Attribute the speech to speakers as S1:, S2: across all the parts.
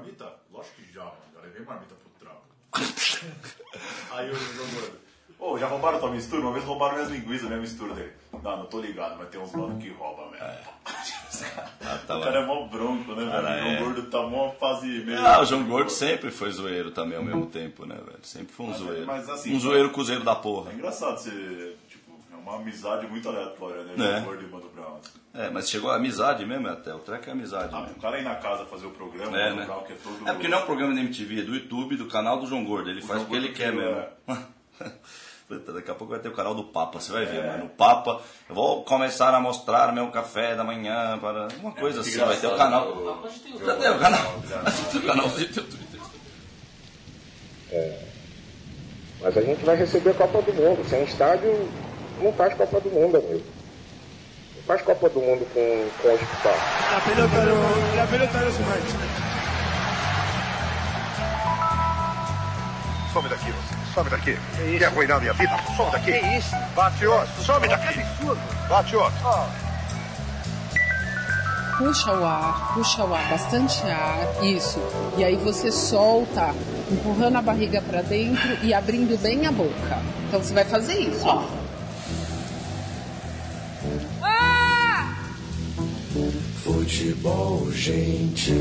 S1: marmita? Lógico que já, mano. Já levei marmita pro trampo. Aí o João Gordo. Ô, já roubaram tua mistura? Uma vez roubaram minhas linguiças, minha mistura dele. Não, não tô ligado, mas tem uns manos que roubam mesmo.
S2: tá
S1: o cara é mó bronco, né, velho?
S2: Cara,
S1: o João
S2: é.
S1: Gordo tá mó fase meio.
S2: Ah, o João Gordo sempre foi zoeiro também ao mesmo tempo, né, velho? Sempre foi um zoeiro.
S1: mas assim,
S2: um zoeiro cozeiro da porra.
S1: É engraçado você. É uma amizade muito aleatória, né?
S2: É.
S1: João Gordo e Mano Brown.
S2: É, mas chegou a amizade mesmo até. O treco é amizade
S1: Ah,
S2: mesmo.
S1: o cara ir na casa fazer o programa,
S2: É,
S1: o
S2: né?
S1: Brown, que é todo.
S2: É porque não é um programa da MTV, é do YouTube, do canal do João Gordo. Ele faz o que ele quer
S1: que
S2: mesmo. Puta, Daqui a pouco vai ter o canal do Papa, você vai ver, mano. O Papa, eu vou começar a mostrar meu café da manhã para. Uma coisa
S1: muito
S2: assim, vai ter o canal. Já tem o canal. O canal tem o Twitter.
S3: Mas a gente vai receber a Copa do Mundo. Sem estádio, não faz Copa do Mundo, amigo. Não faz Copa do Mundo com, com hospital.
S4: La pelota no, la pelota no se mancha.
S5: Some daqui, você. Some daqui. Quer arruinar minha vida? Some daqui. Que isso? Bate outro. Some daqui. Bate outro.
S6: Puxa o ar, puxa o ar, bastante ar, isso. E aí você solta, empurrando a barriga pra dentro e abrindo bem a boca. Então você vai fazer isso, ó.
S7: Futebol, gente.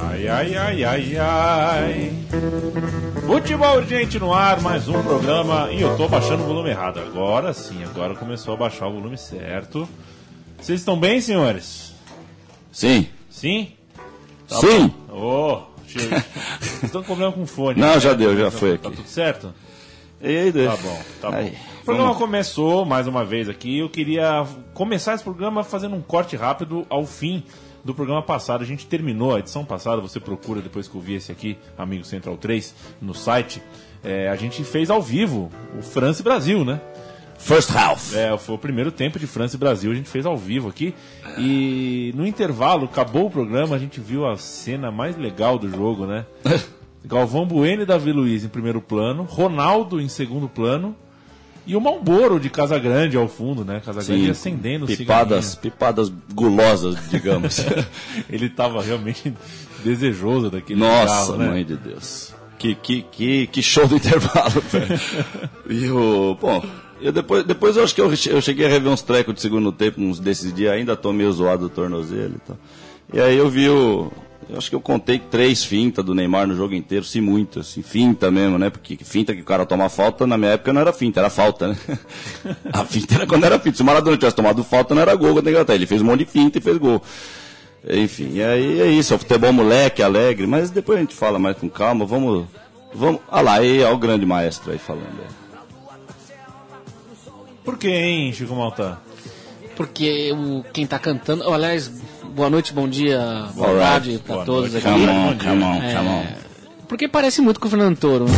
S8: Ai, ai, ai, ai, ai. Futebol urgente no ar, mais um programa. E eu tô baixando o volume errado. Agora sim, agora começou a baixar o volume certo. Vocês estão bem, senhores?
S2: Sim.
S8: Sim? Tá
S2: Sim.
S8: Ô, vocês estão com problema com o fone.
S2: Não,
S8: né?
S2: já deu, já foi
S8: Tá
S2: aqui.
S8: tudo certo?
S2: E aí, Deus?
S8: Tá bom, tá
S2: Aí,
S8: bom. O programa
S2: vamos.
S8: começou mais uma vez aqui. Eu queria começar esse programa fazendo um corte rápido ao fim do programa passado. A gente terminou a edição passada. Você procura depois que eu vi esse aqui, Amigo Central 3, no site. É, a gente fez ao vivo o França e Brasil, né?
S2: First half.
S8: É, foi o primeiro tempo de França e Brasil, a gente fez ao vivo aqui. E no intervalo, acabou o programa, a gente viu a cena mais legal do jogo, né? Galvão Bueno e Davi Luiz em primeiro plano, Ronaldo em segundo plano e o Malboro de Casa Grande ao fundo, né? Casa Grande
S2: Sim,
S8: acendendo o
S2: pipadas, pipadas gulosas, digamos.
S8: Ele tava realmente desejoso daquele
S2: Nossa,
S8: cigarro, né?
S2: mãe de Deus. Que, que, que, que show do intervalo, velho. e o. Bom, eu depois, depois eu acho que eu, eu cheguei a rever uns trecos de segundo tempo, uns desses dias, ainda tô meio zoado do tornozelo e tal. E aí eu vi o. Eu acho que eu contei três fintas do Neymar no jogo inteiro, se muito, assim, finta mesmo, né? Porque finta que o cara toma falta, na minha época não era finta, era falta, né? a finta era quando era finta. Se o Maradona tivesse tomado falta, não era gol contra a Inglaterra. Ele fez um monte de finta e fez gol. Enfim, e aí é isso, é o futebol moleque, alegre, mas depois a gente fala mais com calma, vamos. Vamos. Ah lá, aí é o grande maestro aí falando. é.
S8: Por que, hein, Chico Malta?
S9: Porque o, quem tá cantando. oh, aliás, boa noite, bom dia, boa tarde pra
S8: Boa
S9: todos
S8: noite.
S9: aqui.
S2: Come on, come on,
S9: É,
S2: come on.
S9: Porque parece muito com o Fernando Toro. né?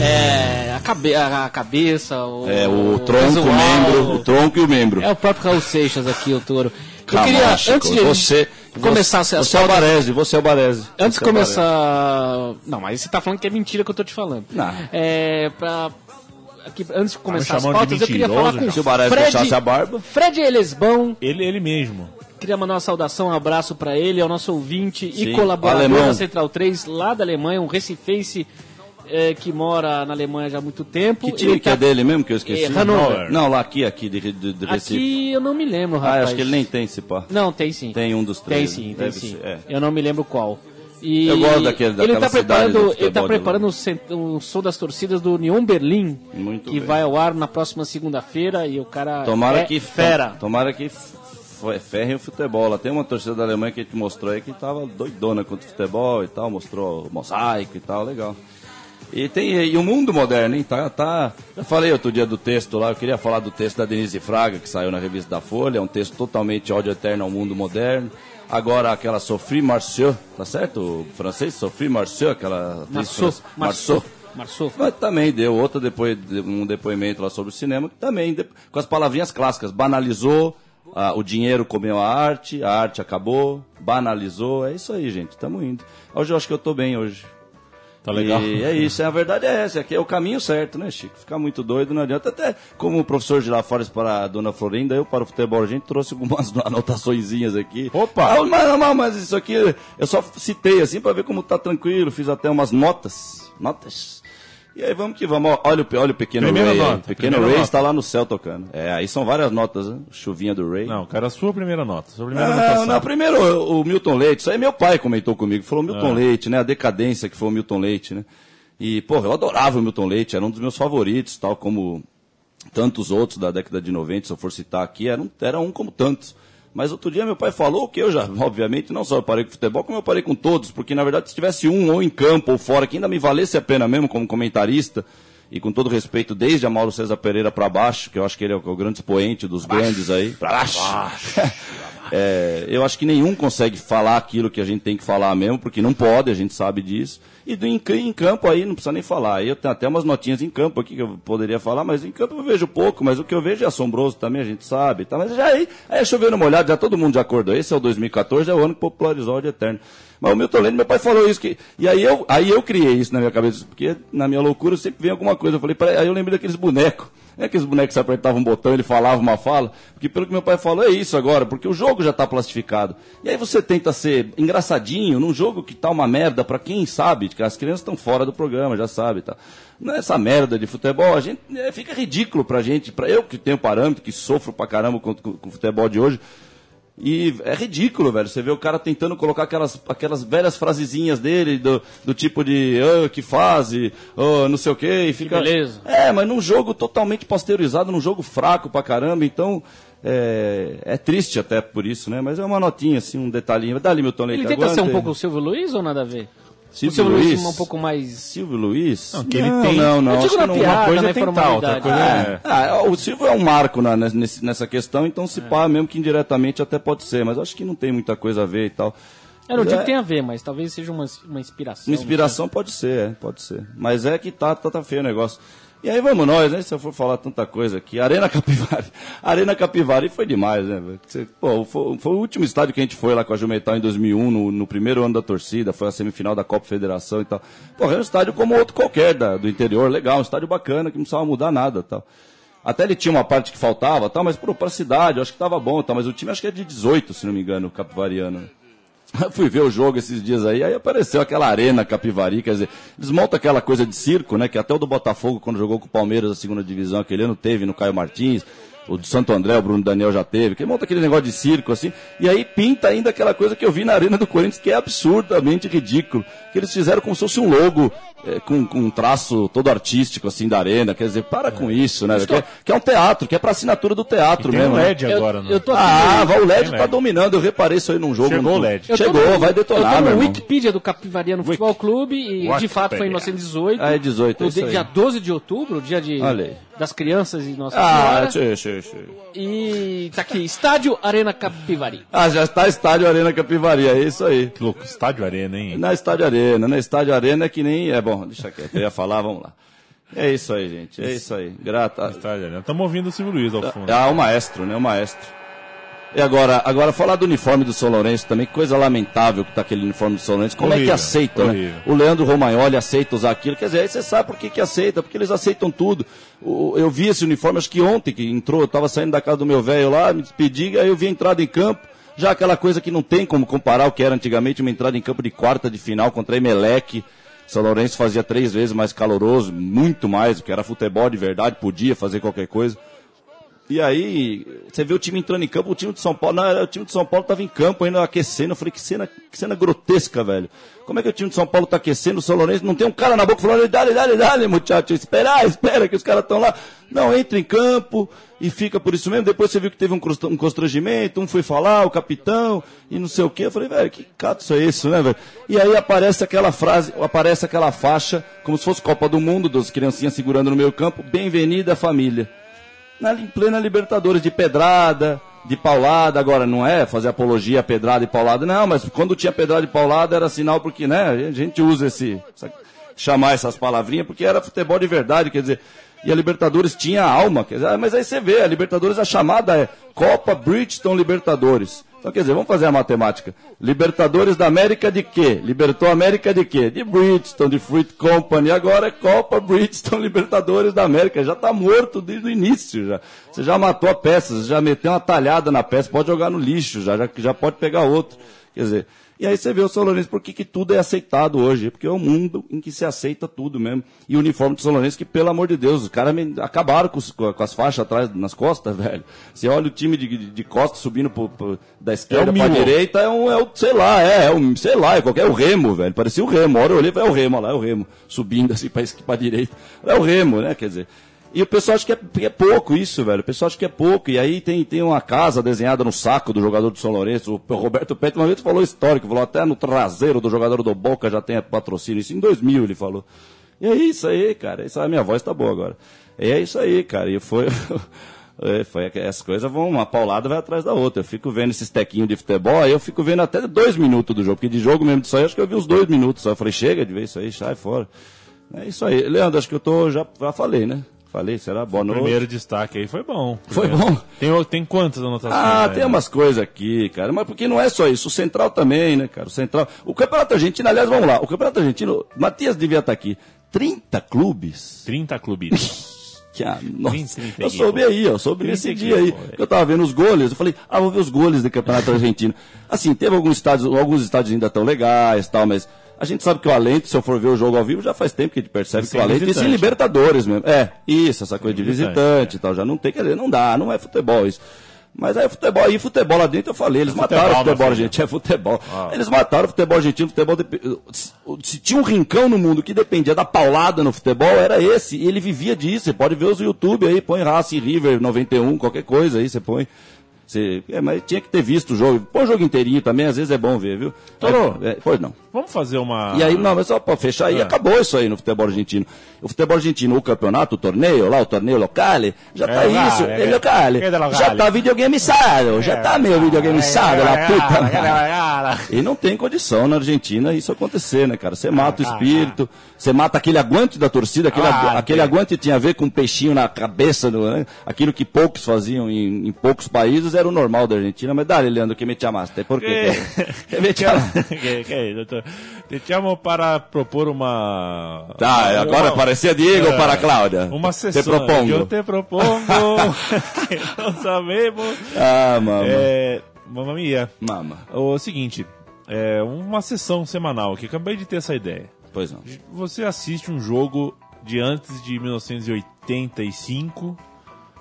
S9: É, a, cabe, a, cabeça, o,
S2: É, o tronco,
S9: visual,
S2: o membro, o tronco e o membro.
S9: É o próprio Raul Seixas aqui, o Toro. Eu queria,
S2: Chico,
S9: antes de
S2: você,
S9: começar
S2: você,
S9: a
S2: você é o Baresi, você é o Baresi.
S9: Antes de
S2: é o
S9: começar. Não, mas você tá falando que é mentira que eu tô te falando.
S2: Não.
S9: É, pra. Aqui, antes de começar as
S8: chamando de
S9: pautas, eu queria falar com
S2: Se o Baresi
S9: Fred,
S2: a barba.
S9: Fred Elesbão.
S8: Ele, ele mesmo.
S9: Queria mandar uma saudação, um abraço pra ele, ao nosso ouvinte
S2: Sim,
S9: e colaborador
S2: alemão.
S9: da Central 3, lá da Alemanha, um recifense é, que mora na Alemanha já há muito tempo.
S2: Que time que é
S9: tá-
S2: dele mesmo que eu esqueci?
S9: É, Hannover.
S2: Não, lá aqui, aqui de, de, de Recife.
S9: Aqui eu não me lembro,
S2: Ah,
S9: rapaz.
S2: acho que ele nem tem esse pá.
S9: Não, tem sim.
S2: Tem um dos
S9: Tem
S2: três.
S9: sim, tem sim.
S2: é.
S9: Eu não me lembro qual. E
S2: Eu gosto daquele-
S9: ele
S2: daquela
S9: tá
S2: cidade
S9: preparando,
S2: do
S9: ele tá
S2: de
S9: preparando o, som das torcidas do Union Berlim,
S2: Muito
S9: que
S2: bem.
S9: vai ao ar na próxima segunda-feira e o cara
S2: Tomara
S9: é
S2: que
S9: fera.
S2: Tomara que ferrem o futebol. Lá tem uma torcida da Alemanha que a gente mostrou aí que tava doidona contra o futebol e tal, mostrou mosaico e tal, legal. E tem e o mundo moderno, hein? Tá, tá. Eu falei outro dia do texto lá, eu queria falar do texto da Denise Fraga, que saiu na revista da Folha, é um texto totalmente ódio eterno ao mundo moderno. Agora aquela Sophie Marceau, tá certo? O francês, Sophie Marceau, aquela
S9: Marceau, Marceau, Marceau.
S2: mas também deu outro depois, um depoimento lá sobre o cinema, que também, com as palavrinhas clássicas, banalizou, ah, o dinheiro comeu a arte, a arte acabou, banalizou, é isso aí, gente, estamos indo. Hoje eu acho que eu estou bem hoje.
S8: Tá legal.
S2: E é isso, a verdade é essa, aqui é o caminho certo, né, Chico? Ficar muito doido não adianta. Até como o professor de lá fora para a dona Florinda, eu para o futebol, a gente trouxe algumas anotaçõezinhas aqui.
S8: Opa!
S2: Ah, mas, mas, mas isso aqui eu só citei assim para ver como tá tranquilo, fiz até umas notas. Notas. E aí vamos que vamos. Olha, o, olha o pequeno
S8: Primeira
S2: Ray.
S8: nota,
S2: O pequeno Ray
S8: nota.
S2: está lá no céu tocando. É, aí são várias notas, né? Chuvinha do Ray.
S8: Não, cara, a sua primeira nota. Sua primeira
S2: Não,
S8: anotação.
S2: não, primeiro o, o Milton Leite, isso aí meu pai comentou comigo, falou Milton
S8: Ah.
S2: Leite, né, a decadência que foi o Milton Leite, né, e, porra, eu adorava o Milton Leite, era um dos meus favoritos, tal como tantos outros da década de 90, se eu for citar aqui, era um, era um como tantos. Mas outro dia meu pai falou que eu já, obviamente, não só eu parei com futebol, como eu parei com todos, porque na verdade se tivesse um ou em campo ou fora que ainda me valesse a pena mesmo como comentarista, e com todo respeito, desde a Mauro César Pereira para baixo, que eu acho que ele é o, o grande expoente dos grandes aí, para baixo. É, eu acho que nenhum consegue falar aquilo que a gente tem que falar mesmo, porque não pode, a gente sabe disso. E do, em, em campo aí não precisa nem falar. Eu tenho até umas notinhas em campo aqui que eu poderia falar, mas em campo eu vejo pouco, mas o que eu vejo é assombroso também, a gente sabe. Tá? Mas já aí, aí é chovendo molhado, já todo mundo já acordou. Esse é o 2014, é o ano que popularizou o eterno. Mas o Milton Lendo, meu pai falou isso, que, e aí eu, aí eu criei isso na minha cabeça, porque na minha loucura sempre vem alguma coisa. Eu falei, aí eu lembrei daqueles bonecos. É bonecos que você apertava um botão, ele falava uma fala, porque pelo que meu pai falou é isso agora, porque o jogo já está plastificado. E aí você tenta ser engraçadinho num jogo que tá uma merda para quem sabe, que as crianças estão fora do programa, já sabe, tá? É essa merda de futebol, a gente é, fica ridículo pra gente, para eu que tenho parâmetro, que sofro pra caramba com o futebol de hoje. E é ridículo, velho. Você vê o cara tentando colocar aquelas, aquelas velhas frasezinhas dele, do, do tipo de "Ah, que fase, oh, não sei o quê, e fica.
S9: beleza.
S2: É, mas num jogo totalmente pasteurizado, num jogo fraco pra caramba, então. É, é triste até por isso, né? Mas é uma notinha, assim, um detalhinho. Dá ali, Milton Leite.
S9: Ele tenta ser um pouco o Silvio Luiz ou nada a ver?
S2: Silvio
S9: o Silvio Luiz,
S2: Luiz?
S9: um pouco mais.
S2: Silvio Luiz?
S8: Não, que ele tem-
S2: Não, não.
S9: Eu digo
S2: acho
S9: na piada,
S8: uma coisa
S9: na
S8: é tentar, outra coisa é...
S2: Ah, o Silvio é um marco na- nesse- nessa questão, então se pá, mesmo que indiretamente até pode ser, mas acho que não tem muita coisa a ver e tal.
S9: Eu não digo
S2: É.
S9: que tem a ver, mas talvez seja uma, uma inspiração.
S2: Uma inspiração pode ser, é, pode ser. Mas é que tá, tá, tá feio o negócio. E aí vamos nós, né? Se eu for falar tanta coisa aqui. Arena Capivari. Arena Capivari foi demais, né? Pô, foi, foi o último estádio que a gente foi lá com a Jumental em 2001, no, no primeiro ano da torcida. Foi a semifinal da Copa Federação e tal. Pô, é um estádio como outro qualquer da, do interior, legal. Um estádio bacana, que não precisava mudar nada tal. Até ele tinha uma parte que faltava, tal, mas pô, pra cidade, eu acho que tava bom, tal, mas o time acho que é de 18, se não me engano, o Capivariano. Eu fui ver o jogo esses dias aí, aí apareceu aquela arena Capivari, quer dizer, desmonta aquela coisa de circo, né? Que até o do Botafogo, quando jogou com o Palmeiras a segunda divisão aquele ano, teve no Caio Martins, o do Santo André, o Bruno Daniel já teve, que monta aquele negócio de circo, assim, e aí pinta ainda aquela coisa que eu vi na arena do Corinthians, que é absurdamente ridículo, que eles fizeram como se fosse um logo eh, com, com um traço todo artístico, assim, da arena, quer dizer, para com isso, né? Que é, que é um teatro, que é pra assinatura do teatro
S8: Tem
S2: mesmo.
S8: um
S2: né?
S8: LED agora, né?
S9: eu tô aqui
S2: Ah,
S9: no-
S2: o LED
S8: Tem
S2: tá
S8: LED.
S2: dominando, eu reparei isso aí num jogo.
S8: Chegou
S2: no-
S8: o LED.
S9: Eu
S2: Chegou,
S9: no-
S2: vai detonar,
S9: Eu tô no. Wikipedia do Capivariano Futebol Clube e de fato foi em 1918.
S2: Ah, é 18, é
S9: o
S2: isso
S9: dia-
S2: aí.
S9: dia 12 de outubro, dia de,
S2: Olha aí.
S9: Das crianças e Nossa
S2: Ah,
S9: Senhora.
S2: tchê.
S9: E tá aqui, Estádio Arena Capivari.
S2: Ah, já está Estádio Arena Capivari, é isso aí.
S8: Que louco, estádio Arena, hein?
S2: Na Estádio Arena, na Estádio Arena é que nem. É bom, deixa quieto, eu ia falar, vamos lá. É isso aí, gente, é isso aí. Grata.
S8: Estádio Arena. Estamos ouvindo o Silvio Luiz ao fundo.
S2: Ah, o maestro, né? O maestro. E agora, agora falar do uniforme do São Lourenço também, que coisa lamentável que tá aquele uniforme do São Lourenço. Como é que
S8: Horrível,
S2: aceita, né?
S8: horrível.
S2: O Leandro Romagnoli aceita usar aquilo. Quer dizer, aí você sabe por que, que aceita, porque eles aceitam tudo. O- eu vi esse uniforme, acho que ontem que entrou, eu tava saindo da casa do meu velho lá, me despedi, aí eu vi a entrada em campo. Já aquela coisa que não tem como comparar o que era antigamente, uma entrada em campo de quarta de final contra Emelec. São Lourenço fazia três vezes mais caloroso, muito mais, porque era futebol de verdade, podia fazer qualquer coisa. E aí, você vê o time entrando em campo, o time de São Paulo, não, o time de São Paulo tava em campo ainda aquecendo. Eu falei, que cena, que cena grotesca, velho. Como é que o time de São Paulo tá aquecendo, o São Lourenço não tem um cara na boca falando, dale, dale, dale, muchacho, espera, espera, que os caras estão lá. Não, entra em campo e fica por isso mesmo. Depois você viu que teve um, constr- constrangimento, um foi falar, o capitão, e não sei o quê. Eu falei, velho, que cato é isso, né, velho? E aí aparece aquela frase, aparece aquela faixa, como se fosse Copa do Mundo, dos criancinhas segurando no meio campo, bem-vinda família na, em plena Libertadores, de pedrada, de paulada, agora não é fazer apologia pedrada e paulada, não, mas quando tinha pedrada e paulada era sinal porque, né, a gente usa esse, essa- chamar essas palavrinhas porque era futebol de verdade, quer dizer, e a Libertadores tinha alma, quer dizer, ah, mas aí você vê, a Libertadores, a chamada é Copa Bridgestone Libertadores. Então, quer dizer, vamos fazer a matemática. Libertadores da América de quê? Libertou a América de quê? De Bridgestone, de Fruit Company. Agora é Copa Bridgestone Libertadores da América. Já está morto desde o início. Já. Você já matou a peça, você já meteu uma talhada na peça, pode jogar no lixo, já, já, já pode pegar outro. Quer dizer, e aí você vê o São Lourenço, por que, que tudo é aceitado hoje? Porque é um mundo em que se aceita tudo mesmo. E o uniforme do São Lourenço, que pelo amor de Deus, os caras acabaram com, os- com as faixas atrás, nas costas, velho. Você olha o time de, de, de costas subindo pro- pro- da esquerda
S8: É
S2: pra direita, é um, é o, sei lá, é, é um, sei lá, é qualquer, é o Remo, velho. Parecia o Remo. Hora eu olhei é o Remo, olha lá, é o Remo. Subindo assim pra, pra direita. É o Remo, né? Quer dizer. E o pessoal acha que é, é pouco isso, velho. O pessoal acha que é pouco. E aí tem, tem uma casa desenhada no saco do jogador do São Lourenço. O Roberto Pet uma vez falou histórico, falou até no traseiro do jogador do Boca já tem patrocínio. Isso em 2000 ele falou. E é isso aí, cara. Isso a minha voz tá boa agora. E é isso aí, cara. E foi. É, foi as coisas vão, uma paulada vai atrás da outra. Eu fico vendo esses tequinhos de futebol, aí eu fico vendo até dois minutos do jogo, porque de jogo mesmo disso aí, acho que eu vi uns dois minutos só. Eu falei, chega de ver isso aí, sai fora. É isso aí. Leandro, acho que eu tô, já, já falei, né? Falei, será? Boa
S8: O
S2: noite.
S8: primeiro destaque aí foi bom.
S2: Foi bom?
S8: Tem, tem quantas anotações?
S2: Ah,
S8: aí?
S2: tem umas coisas aqui, cara. Mas porque não é só isso. O Central também, né, cara? O Central. O Campeonato Argentino, aliás, vamos lá. O Campeonato Argentino, Matias devia estar aqui. 30 clubes.
S8: 30 clubes.
S2: Que, ah, nossa,
S8: 30 e
S2: eu soube aí, ó, soube
S8: 30
S2: nesse dia aí.
S8: pouco, é.
S2: Eu tava vendo os goles, eu falei, ah, vou ver os goles do Campeonato Argentino. Assim, teve alguns estádios, alguns estádios ainda tão legais tal, mas a gente sabe que o Alento, se eu for ver o jogo ao vivo, já faz tempo que a gente percebe que o
S8: é
S2: Alento, isso em
S8: visitante.
S2: Libertadores mesmo. É, isso, essa coisa de
S8: visitante,
S2: visitante e tal, já não tem, quer dizer, não dá, não é futebol isso. Mas aí futebol, aí futebol lá dentro eu falei, eles mataram
S8: futebol,
S2: o futebol argentino, é futebol.
S8: Ah.
S2: Eles mataram o futebol argentino, futebol se- se tinha um rincão no mundo que dependia da paulada no futebol, era esse, e ele vivia disso. Você pode ver os YouTube aí, põe Racing River 91, qualquer coisa aí, você põe. Você, é, mas tinha que ter visto o jogo. Põe o jogo inteirinho também, às vezes é bom ver, viu?
S8: Toro.
S2: É, é, pois não.
S8: Vamos fazer uma.
S2: E aí, não, mas só pra fechar aí,
S8: Ah.
S2: acabou isso aí no futebol argentino. O futebol argentino, o campeonato, o torneio, lá, o torneio locale, já tá
S8: É
S2: isso,
S8: é.
S2: é
S8: é locale?
S2: Já tá videogameizado, já tá meio videogameizado,
S8: É,
S2: lá,
S8: é,
S2: puta.
S8: é, é, é, é.
S2: E não tem condição na Argentina isso acontecer, né, cara? Você mata
S8: Ah,
S2: o espírito, você mata aquele aguante da torcida, aquele,
S8: Ah,
S2: agu- aquele aguante tinha a ver com um peixinho na cabeça, do, né? aquilo que poucos faziam em, em poucos países era o normal da Argentina. Mas dale, Leandro, que me chamaste? Por quê? Que me chamaste?
S8: que, que é, doutor? Te chamo para propor uma.
S2: Tá, agora
S8: uma,
S2: parecia Diego
S8: É,
S2: para Cláudia.
S8: Uma sessão.
S2: Te propongo.
S8: Eu te propongo. que não sabemos.
S2: Ah, mama.
S8: É, mamma mia.
S2: Mama.
S8: O seguinte, é uma sessão semanal aqui. Acabei de ter essa ideia.
S2: Pois não.
S8: Você assiste um jogo de antes de 1985.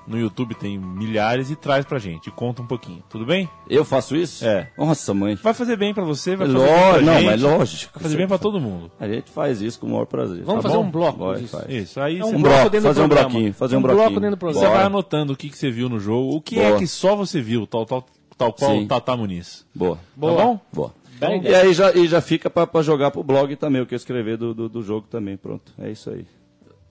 S8: No YouTube tem milhares e traz pra gente. Conta um pouquinho. Tudo bem?
S2: Eu faço isso?
S8: É.
S2: Nossa, mãe.
S8: Vai fazer bem pra você, vai
S2: É
S8: fazer bem pra
S2: lógico, não,
S8: gente.
S2: mas lógico.
S8: Vai fazer bem pra todo mundo.
S2: A gente faz isso com o maior prazer.
S9: Vamos
S2: tá
S9: fazer
S2: bom?
S9: um bloco
S2: Bora,
S9: disso.
S2: faz.
S8: Isso, aí
S9: É
S8: você
S9: um
S2: Um
S9: bloco
S2: bloco,
S9: dentro do
S2: fazer um
S9: programa.
S2: bloquinho, fazer um,
S9: Um bloco
S2: bloquinho.
S9: dentro do programa.
S8: Você
S2: Bora.
S8: vai anotando o que, que você viu no jogo, o que é
S2: Boa.
S8: que só você viu, tal, tal, tal qual
S2: Sim.
S8: o Tata Muniz.
S2: Boa.
S9: Boa.
S8: Tá bom?
S2: Boa.
S9: Bem,
S2: E aí já, e já fica pra, pra jogar pro blog também, o que eu escrever do, do, do jogo também. Pronto. É isso aí.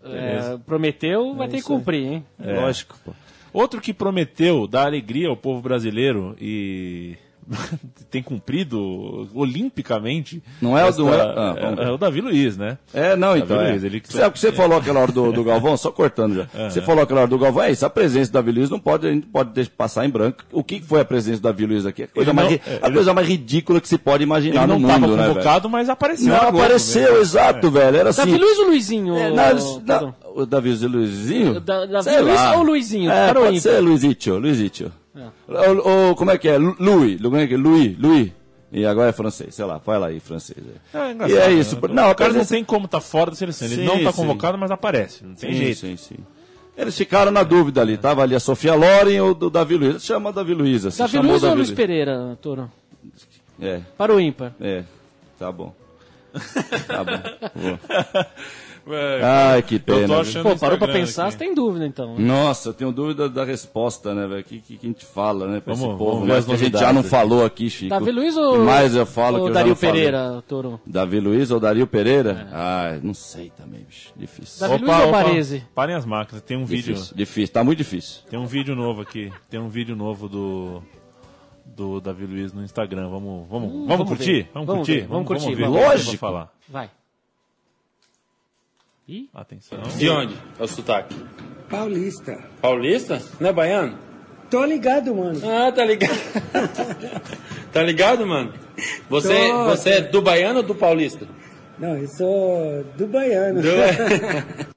S9: É, prometeu, vai ter que cumprir, hein?
S8: É.
S2: Lógico, pô.
S8: Outro que prometeu dar alegria ao povo brasileiro e tem cumprido olimpicamente.
S2: Não é o
S8: esta-
S2: do- ah,
S8: é, é o Davi Luiz, né?
S2: É, não, então.
S8: Davi
S2: É.
S8: Luiz, ele que-
S2: Sabe o que você falou aquela hora do, do Galvão? Só cortando já. Você falou aquela hora do Galvão, é isso, a presença do Davi Luiz não pode, a gente pode deixar passar em branco. O que foi a presença do Davi Luiz aqui? A coisa, mais,
S8: não- é,
S2: a
S8: ele-
S2: coisa mais ridícula que se pode imaginar
S8: Ele não
S2: no mundo, né, velho?
S8: convocado, mas apareceu.
S2: Não apareceu,
S8: né?
S2: exato, velho. Era assim.
S9: Davi Luiz ou Luizinho?
S2: É, não, eles-
S9: Ô,
S2: não,
S9: Pedro?
S2: o Davi Luizinho?
S9: Da- Davi
S2: Sei
S9: Luiz
S2: lá.
S9: ou Luizinho?
S2: É,
S9: Para o
S2: pode ser Luizito, Luizito. O, o- como é que é? Louis, como é que é? Louis, Louis. E agora é francês, sei lá, vai lá aí, francês. é.
S8: É,
S2: e
S8: engraçado,
S2: é isso.
S8: né?
S2: Não,
S8: o cara não tem como estar fora da seleção. Ele
S2: Sim,
S8: não está
S2: sim.
S8: convocado, mas aparece. Não tem
S2: sim,
S8: jeito.
S2: Sim, sim. Eles ficaram na dúvida ali. Tava ali a Sofia Loren ou do Davi Luiz. Chama Davi Luiz, assim.
S9: Davi Luiz ou
S2: Davi
S9: Luiz Pereira, Toro?
S2: É,
S9: Para o ímpar.
S2: é. Tá bom. Tá bom.
S8: É,
S2: Ai, que
S8: eu tô
S2: pena.
S8: achando
S9: Pô,
S8: o
S9: parou pra pensar,
S8: aqui.
S9: você tem dúvida então. né?
S2: Nossa, eu tenho dúvida da resposta, né, velho? O que, que, que a gente fala, né, pra
S8: Vamos-
S2: esse povo?
S8: vamos
S2: Mas
S8: as
S2: que a gente já não falou aqui, Chico.
S9: Davi Luiz ou,
S2: mais eu falo
S9: ou
S2: que eu
S9: Dario. Pereira, Toro?
S2: Davi Luiz ou Dario Pereira?
S8: É.
S2: Ah, não sei também, bicho. Difícil.
S9: Davi Luiz ou Baresi?
S8: Parem as máquinas, tem um vídeo.
S2: Difícil, difícil. Tá muito difícil.
S8: Tem um vídeo novo aqui. Tem um vídeo novo do do Davi Luiz no Instagram. Vamos, vamos, vamos,
S9: vamos
S8: curtir? Vamos,
S9: Vamos
S8: curtir?
S9: ver, vamos curtir, vamos.
S8: eu vou
S2: Lógico.
S8: falar.
S9: Vai. Ih,
S8: Atenção.
S7: De onde é o sotaque?
S10: Paulista.
S7: Paulista? Não é baiano? Tô ligado, mano.
S10: Ah, tá ligado. tá ligado, mano? Você,
S7: Tô.
S10: você é do baiano ou do paulista?
S7: Não, eu sou do baiano.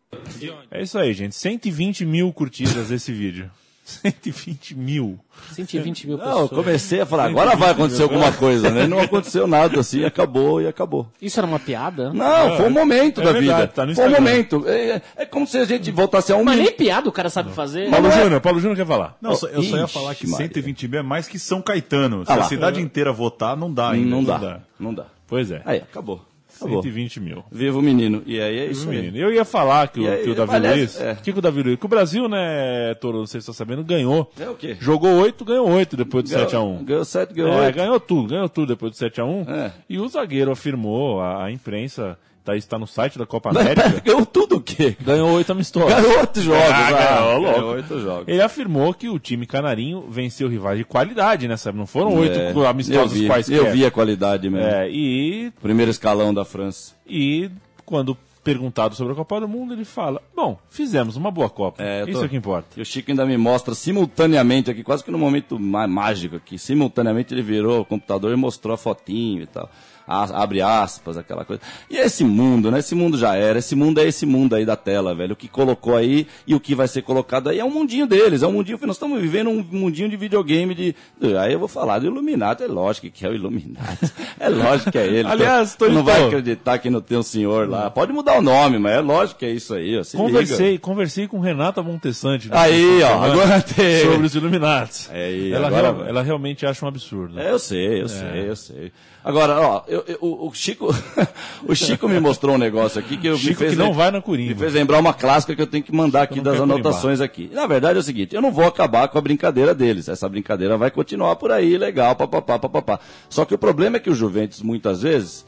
S8: É isso aí, gente. 120 mil curtidas esse vídeo. 120 mil.
S9: 120 mil
S2: Não, eu
S9: pessoas.
S2: comecei a falar, agora vai acontecer alguma coisa, né? Não aconteceu nada assim, acabou e acabou.
S9: Isso era uma piada?
S2: Não, foi um momento
S8: é
S2: da
S8: verdade,
S2: vida.
S8: tá
S2: foi um momento. É, é como se a gente voltasse a um
S9: Mas nem piada o cara sabe fazer.
S8: Paulo
S2: não é-
S8: Júnior, Paulo Júnior quer falar.
S1: Não, eu só ia falar que
S2: Maria.
S1: 120 mil é mais que São Caetano. Se
S2: Ah
S1: a cidade inteira votar, não dá ainda.
S2: Não dá,
S8: dá.
S2: não dá.
S8: Pois é.
S2: Aí, acabou. Acabou.
S8: 120 mil.
S2: Viva o menino. E aí é isso aí.
S8: Menino, Eu ia falar que o,
S2: aí,
S8: que o Davi
S2: aliás,
S8: Luiz.
S2: é.
S8: Que, que o Davi Luiz. Que o Brasil, né, Toro, não sei se você está sabendo, ganhou.
S2: É o quê?
S8: Jogou 8, ganhou 8 depois do
S2: Ganhou-
S8: 7x1.
S2: Ganhou 7, ganhou
S8: É,
S2: 8.
S8: ganhou tudo, ganhou tudo depois do 7x1.
S2: É.
S8: E o zagueiro afirmou, a, a imprensa, tá, está no site da Copa América,
S2: Ganhou tudo o quê?
S8: ganhou 8 amistosos.
S2: Ganhou 8 jogos.
S8: Ah, ganhou, louco.
S2: Ganhou 8 jogos.
S8: Ele afirmou que o time canarinho venceu rivais de qualidade nessa. Não foram oito
S2: É, eu
S8: amistosos
S2: vi,
S8: quaisquer.
S2: Eu vi a qualidade mesmo.
S8: É, e,
S2: Primeiro escalão da França.
S8: e quando perguntado sobre a Copa do Mundo, ele fala: Bom, fizemos uma boa Copa.
S2: É, tô-
S8: Isso é o que importa.
S2: E o Chico ainda me mostra simultaneamente aqui, quase que no momento má- mágico aqui, simultaneamente ele virou o computador e mostrou a fotinho e tal. A- abre aspas, aquela coisa. E esse mundo, né? Esse mundo já era. Esse mundo é esse mundo aí da tela, velho. O que colocou aí e o que vai ser colocado aí é um mundinho deles. É um mundinho que nós estamos vivendo um mundinho de videogame de. Aí eu vou falar do Illuminati, é lógico que é o Illuminati. É lógico que é ele.
S8: Aliás,
S2: tu não
S8: Tonito,
S2: vai acreditar que não tem um senhor lá. Pode mudar o nome, mas é lógico que é isso aí. ó. Se liga.
S8: Conversei, conversei com Renata Montessante.
S2: Aí, ó, agora tem.
S8: Sobre os Illuminati.
S2: É, e
S8: ela,
S2: agora
S8: real- ela realmente acha um absurdo.
S2: É, eu sei, eu sei, eu sei. Agora, ó, eu- eu- o Chico, o Chico me mostrou um negócio aqui que eu me
S8: Chico
S2: fez
S8: que não vai na Corimba.
S2: Me fez lembrar uma clássica que eu tenho que mandar aqui das anotações aqui. Na verdade é o seguinte, eu não vou acabar com a brincadeira deles. Essa brincadeira vai continuar por aí, legal, papapá, papapá. Só que o problema é que o Juventus muitas vezes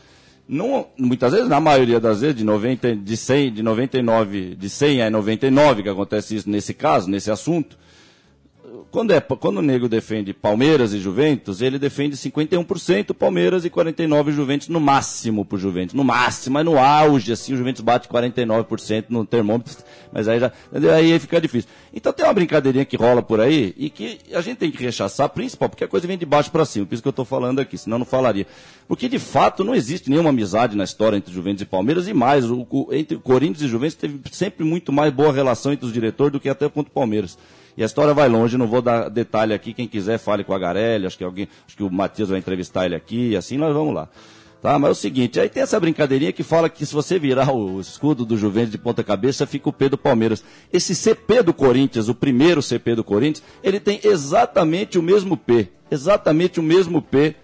S2: não, muitas vezes, na maioria das vezes, de 90, de 100, de 99, de 100 a 99 que acontece isso nesse caso, nesse assunto, quando, é, quando o nego defende Palmeiras e Juventus, ele defende 51% Palmeiras e 49% Juventus, no máximo pro Juventus. No máximo, mas no auge, assim, o Juventus bate 49% no termômetro, mas aí já. Aí fica difícil. Então tem uma brincadeirinha que rola por aí e que a gente tem que rechaçar, principal, porque a coisa vem de baixo para cima, por isso que eu estou falando aqui, senão não falaria. Porque de fato não existe nenhuma amizade na história entre Juventus e Palmeiras, e mais, o- entre Corinthians e Juventus teve sempre muito mais boa relação entre os diretores do que até contra o Palmeiras. E a história vai longe, não vou dar detalhe aqui. Quem quiser, fale com a Garelli. Acho que alguém, acho que o Matias vai entrevistar ele aqui, e assim nós vamos lá. Tá, mas é o seguinte, aí tem essa brincadeirinha que fala que se você virar o escudo do Juventus de ponta cabeça, fica o P do Palmeiras. Esse CP do Corinthians, o primeiro CP do Corinthians, ele tem exatamente o mesmo P. Exatamente o mesmo P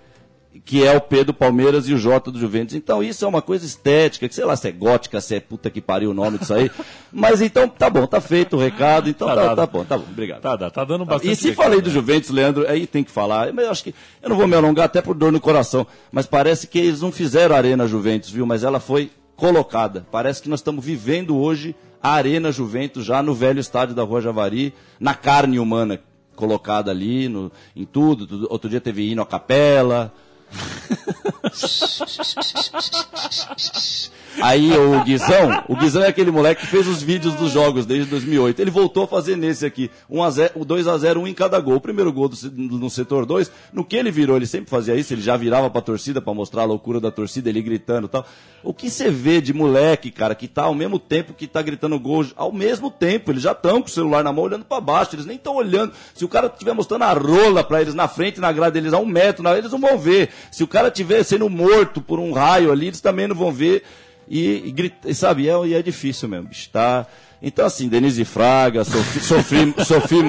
S2: que é o P do Palmeiras e o J do Juventus. Então isso é uma coisa estética, que sei lá se é gótica, se é puta que pariu o nome disso aí. Mas então tá bom, tá feito o recado, então
S8: Tá
S2: tá, tá bom, tá bom, obrigado.
S8: Tá, tá, dando bastante.
S2: E se
S8: recado,
S2: falei do
S8: né?
S2: Juventus, Leandro, aí tem que falar, mas eu acho que eu não vou me alongar até por dor no coração, mas parece que eles não fizeram a Arena Juventus, viu? Mas ela foi colocada. Parece que nós estamos vivendo hoje a Arena Juventus já no velho estádio da Rua Javari, na carne humana colocada ali, no, em tudo. tudo. Outro dia teve hino à capela. Aí o Guizão, o Guizão é aquele moleque que fez os vídeos dos jogos desde 2008. Ele voltou a fazer nesse aqui, 1 a 0, o 2 a 0, um em cada gol. O primeiro gol do, no setor 2, no que ele virou, ele sempre fazia isso, ele já virava pra torcida pra mostrar a loucura da torcida, ele gritando e tal. O que você vê de moleque, cara, que tá ao mesmo tempo que tá gritando gol, ao mesmo tempo, eles já estão com o celular na mão olhando pra baixo, eles nem estão olhando. Se o cara estiver mostrando a rola pra eles na frente, na grade deles a um metro, eles não vão ver. Se o cara estiver sendo morto por um raio ali, eles também não vão ver. E, e, grita- sabe, é, e é difícil mesmo, bicho, tá? Então, assim, Denise Fraga, Sophie, Sophie, Sophie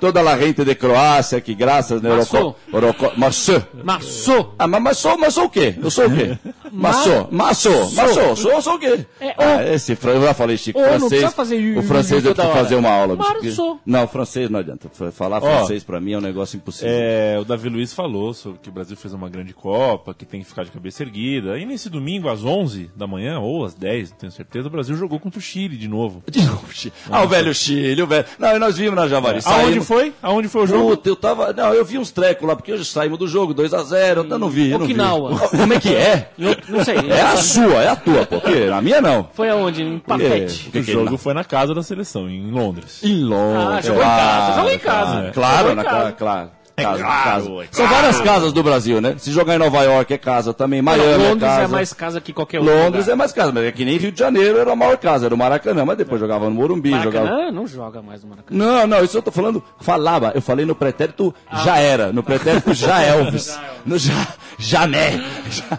S2: toda a gente de Croácia, que graças, né,
S9: Marceau.
S2: Euroco- Euroco- Marceau.
S9: Marçou.
S2: Ah, mas, mas sou o quê? Eu sou o quê? Maçô, maçô, maçô, sou, sou o quê?
S9: É,
S2: ah, esse, fran- eu já falei, Chico, francês.
S9: fazer
S2: o francês eu preciso fazer uma aula.
S9: Maçô.
S2: porque- Não, francês não adianta. Falar francês pra mim é um negócio impossível.
S8: É, o Davi Luiz falou sobre que o Brasil fez uma grande Copa, que tem que ficar de cabeça erguida. E nesse domingo, às 11 da manhã, ou às 10, não tenho certeza, o Brasil jogou contra o Chile de novo.
S2: De novo, Chile. Ah, o velho Chile, o velho. Não, e nós vimos na Javari.
S8: Aonde
S2: saímos-
S8: foi? Aonde foi o jogo?
S2: Puta, eu tava. Não, eu vi uns trecos lá, porque hoje saímos do jogo, 2x0, eu não vi. Eu não vi. Como é que é?
S9: Não, não sei.
S2: É a sua, é a tua, porque a minha não.
S9: Foi aonde? Em Papete.
S2: Porque
S8: O jogo foi na casa da seleção, em Londres.
S2: Em Londres.
S9: Ah, jogou em casa, jogou em casa.
S2: Claro, claro,
S9: em
S2: na
S9: casa,
S2: claro. Casa,
S8: claro,
S2: casa.
S8: é
S2: São
S8: claro.
S2: várias casas do Brasil, né? Se jogar em Nova York é casa também, Miami é
S9: Londres
S2: casa.
S9: é mais casa que qualquer outro.
S2: Londres
S9: lugar.
S2: é mais casa, mas é que nem Rio de Janeiro era a maior casa, era o Maracanã, mas depois jogava no Morumbi, jogava...
S9: Maracanã não joga mais no Maracanã.
S2: Não, não, isso eu tô falando, falava, eu falei no pretérito já era, no pretérito já Elvis, no já, Jané. Já-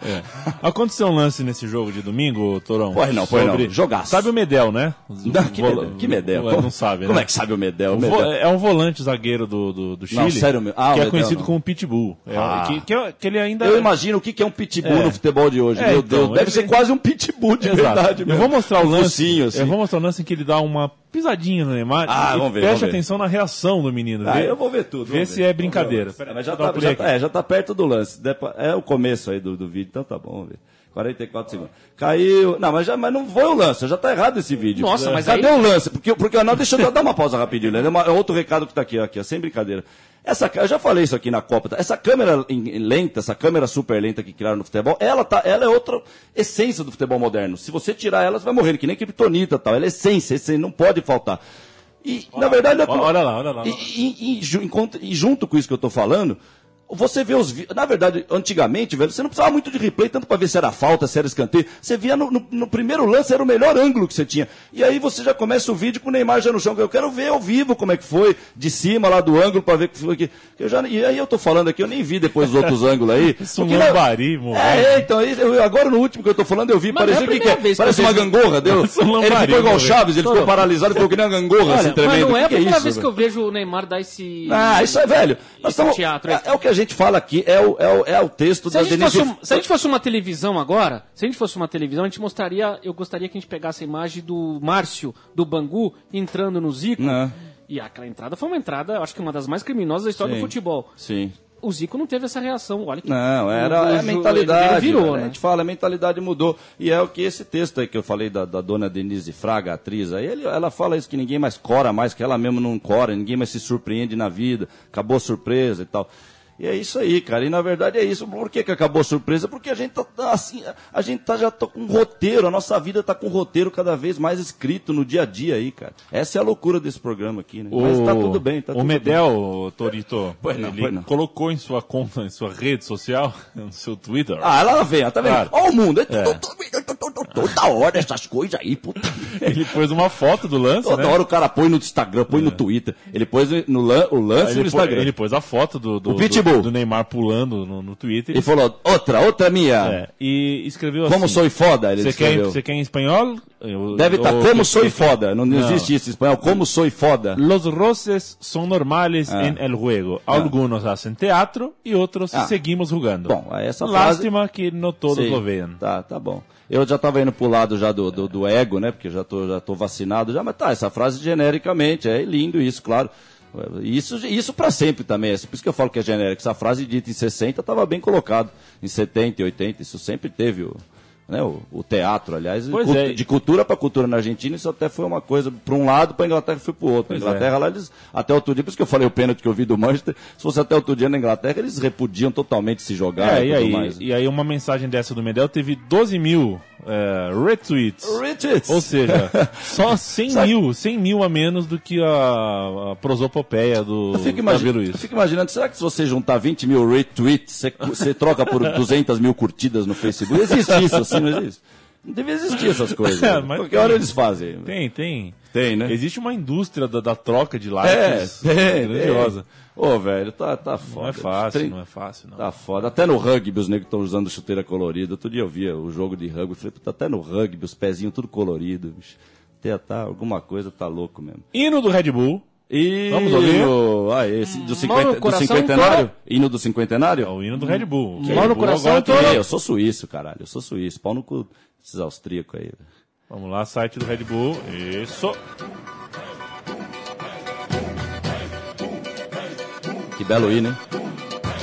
S8: Aconteceu um lance nesse jogo de domingo, Torão?
S2: Pois não, pois não. Jogaço.
S8: Sabe o Medel, né?
S2: Não, que,
S8: Vola-
S2: Medel, que Medel?
S8: Não sabe,
S2: Como
S8: né?
S2: é que sabe o Medel? O Medel.
S8: É um volante zagueiro do, do, do Chile.
S2: Não, sério mesmo? Ah,
S8: que é conhecido
S2: não.
S8: como Pitbull. É,
S2: Ah.
S8: que, que, é- que ele ainda.
S2: Eu imagino o que que é um pitbull
S8: É.
S2: no futebol de hoje.
S8: É,
S2: Meu
S8: então,
S2: Deus, deve
S8: ele-
S2: ser quase um pitbull de
S8: Exato.
S2: verdade
S8: Eu
S2: mesmo.
S8: vou mostrar o lance.
S2: focinho, assim.
S8: Eu vou mostrar o lance em que ele dá uma pisadinha no Neymar.
S2: Ah,
S8: e
S2: vamos ver,
S8: Preste
S2: vamos ver.
S8: atenção na reação do menino.
S2: Ah,
S8: Vê-
S2: eu vou ver tudo.
S8: Vê se
S2: ver.
S8: é brincadeira.
S2: Mas já
S8: eu
S2: tá, já, tá, é, já tá perto do lance. É o começo aí do, do vídeo, então tá bom, vamos ver. 44 segundos. Caiu. Não, mas, já, mas não foi o lance, já tá errado esse vídeo.
S9: Nossa, mas
S2: Cadê
S9: aí-
S2: o lance? Porque, porque não, deixa eu dar uma pausa rapidinho, né? É é outro recado que tá aqui, aqui, ó, sem brincadeira. Essa, eu já falei isso aqui na Copa. tá? Essa câmera lenta, essa câmera super lenta que criaram no futebol, ela, tá, ela é outra essência do futebol moderno. Se você tirar ela, você vai morrer, que nem kryptonita e tal. Ela é essência, essência, não pode faltar. E, na verdade, é
S8: Olha olha lá, olha lá.
S2: e, e- e e junto com isso que eu tô falando, você vê os vídeos. Na verdade, antigamente, velho, você não precisava muito de replay, tanto para ver se era falta, se era escanteio. Você via no, no- no primeiro lance, era o melhor ângulo que você tinha. E aí você já começa o vídeo com o Neymar já no chão. que Eu quero ver ao vivo como é que foi, de cima lá do ângulo, para ver que foi aqui. Eu já, e aí eu tô falando aqui, eu nem vi depois os outros ângulos aí.
S8: Isso é
S2: porque
S8: lambari, moleque.
S2: É, então, aí eu- agora no último que eu tô falando, eu vi,
S9: Mas
S2: parecia
S9: não é a
S2: que, que é? Parece uma gangorra, deu.
S8: Isso é
S2: Ele
S8: lambari,
S2: ficou igual o. Chaves, ele ficou paralisado, ficou que nem uma gangorra, assim,
S9: Olha,
S2: tremendo.
S9: mas não é a primeira
S2: isso,
S9: vez que eu vejo o Neymar dar esse.
S2: Ah, isso é velho. Nós é, é o que a gente fala aqui, é o, é o, é o texto
S9: Se
S2: da
S9: gente
S2: Denise...
S9: fosse, se a gente fosse uma televisão agora, se a gente fosse uma televisão, a gente mostraria. Eu gostaria que a gente pegasse a imagem do Márcio, do Bangu, entrando no Zico.
S2: Não.
S9: E aquela entrada foi uma entrada, eu acho que uma das mais criminosas da história
S2: Sim.
S9: do futebol.
S2: Sim.
S9: O Zico não teve essa reação. Olha que.
S2: Não, era
S9: o-
S2: a mentalidade.
S9: Virou,
S2: velho.
S9: né?
S2: A gente fala, a mentalidade mudou. E é o que esse texto aí que eu falei da, da dona Denise Fraga, atriz, aí ele- ela fala isso, que ninguém mais cora mais, que ela mesmo não cora, ninguém mais se surpreende na vida, acabou a surpresa e tal. E é isso aí, cara. E na verdade é isso. Por que, que acabou a surpresa? Porque a gente tá tá assim, a gente tá, já tá com um roteiro, a nossa vida tá com um roteiro cada vez mais escrito no dia a dia aí, cara. Essa é a loucura desse programa aqui, né? Mas tá tudo bem, tá
S8: o
S2: tudo
S8: Medel, Torito,
S2: Pois não,
S8: ele
S2: não.
S8: colocou em sua conta, em sua rede social, no seu Twitter.
S2: Ah, ela vem, ela tá vendo?
S8: Claro.
S2: Olha o mundo, é
S8: É.
S2: to- to- to- to- to- toda hora essas coisas aí, puta.
S8: Ele pôs uma foto do lance,
S2: Toda
S8: né?
S2: hora o cara põe no Instagram, põe no Twitter. Ele pôs no lan- o lance
S8: Ele,
S2: no
S8: pô-
S2: Instagram.
S8: ele pôs a foto do, do, do, do Neymar pulando no, no Twitter.
S2: Ele falou, outra, outra minha.
S8: É, e escreveu
S2: Como
S8: assim.
S2: sou foda, ele
S8: Você quer,
S2: escreveu.
S8: você quer em espanhol? Eu-
S2: Deve estar
S8: ou-
S2: como sou foda. Não, não
S8: Não.
S2: existe isso em espanhol. Como sou foda.
S8: Los roces son normales
S2: Ah.
S8: en el juego. Algunos hacen teatro y otros
S2: Ah.
S8: seguimos jugando.
S2: Bom, essa frase...
S8: Lástima que no todos
S2: Sim.
S8: lo vean.
S2: Tá, tá bom. Eu já tava indo pro lado já do, do, do ego, né? Porque já tô, já tô vacinado já, mas tá, essa frase genericamente, é lindo isso, claro. Isso, isso para sempre também. é Por isso que eu falo que é genérico. Essa frase dita em 60 estava bem colocado. Em 70 e 80, isso sempre teve né, o, o teatro, aliás. Cu-
S8: é.
S2: De cultura para cultura na Argentina, isso até foi uma coisa para um lado, para Inglaterra foi para o outro. Na
S8: Pois
S2: Inglaterra,
S8: é.
S2: lá eles, até outro dia, por isso que eu falei o pênalti que eu vi do Manchester, se fosse até outro dia na Inglaterra, eles repudiam totalmente se jogar
S8: É,
S2: e,
S8: e
S2: tudo
S8: aí,
S2: mais.
S8: e aí uma mensagem dessa do Medel teve 12 mil é, retweets.
S2: Retweets.
S8: Ou seja, só 100
S2: Sabe-
S8: mil, 100 mil a menos do que a, a prosopopeia do Davi Luiz.
S2: eu fico imaginando, será que se você juntar 20 mil retweets, você, você troca por 200 mil curtidas no Facebook? Existe isso, assim, não existe? Não deve existir essas coisas.
S8: É, mas
S2: Qualquer
S8: tem.
S2: hora eles fazem.
S8: Tem, tem.
S2: Tem, né?
S8: Existe uma indústria da, da troca de
S2: É,
S8: likes
S2: tem,
S8: grandiosa.
S2: Ô, velho, tá, tá foda.
S8: Não é fácil,
S2: Tem-
S8: não é fácil, não.
S2: Tá foda. Até no rugby os negros estão usando chuteira colorida. Outro dia eu via o jogo de rugby. Falei, puta, até no rugby os pezinhos tudo colorido. bicho. Até tá, alguma coisa tá louco mesmo.
S8: Hino do Red Bull.
S2: E
S8: Vamos ouvir?
S2: o- Ah, esse do,
S9: Mão
S2: 50,
S9: no
S2: do cinquentenário? Hino do cinquentenário?
S8: É o hino do Red Bull.
S9: Mão no
S8: Red Bull
S9: coração,
S8: agora
S2: Ei, eu sou suíço, caralho. Eu sou suíço. Pau no cu desses austríacos aí. velho.
S8: Vamos lá, site do Red Bull. Isso.
S2: Que belo hino, hein?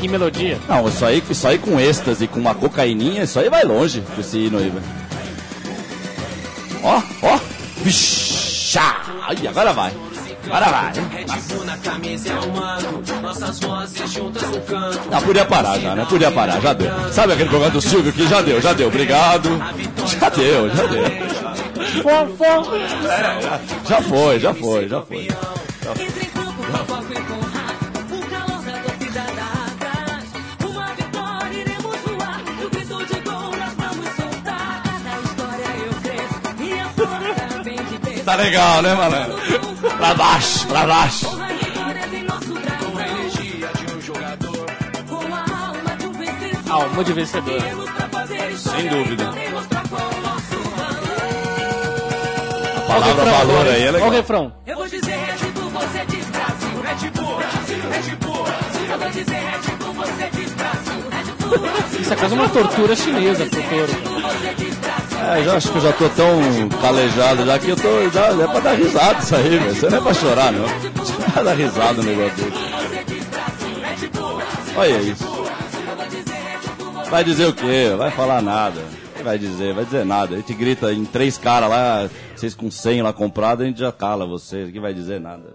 S9: Que melodia.
S2: Não, isso aí, isso aí com êxtase, com uma cocaininha, isso aí vai longe com esse hino aí, velho. Ó, ó. Vixa! Ai, agora vai.
S11: No canto.
S2: Não, podia parar já, né? Podia parar, já deu. Sabe aquele programa do Silvio que já deu, já deu, obrigado. Já deu, já deu. Já foi, já foi, já foi.
S11: Entre em campo com
S2: Tá legal, né, malandro? Pra baixo, pra baixo.
S11: A a alma de vencedor.
S8: Sem dúvida.
S11: Nosso
S2: Palavra valor aí, é
S9: Olha o
S2: legal.
S9: refrão.
S11: Eu vou dizer Red Bull, você diz Brasil. Red Bull, Brasil, Red Bull, Brasil. Eu vou dizer Red Bull, você diz Brasil. Red Bull, Brasil.
S9: Isso é quase uma tortura chinesa pro touro.
S2: É, já acho que eu já tô tão calejado já que eu tô. Já, é pra dar risada isso aí, velho. Isso não é pra chorar, não. É pra dar risada no negócio desse. Olha isso. Vai dizer o quê? Vai falar nada. Vai dizer, vai dizer nada. A gente grita em três caras lá, vocês com 100 lá comprado, a gente já cala vocês. Que vai dizer nada.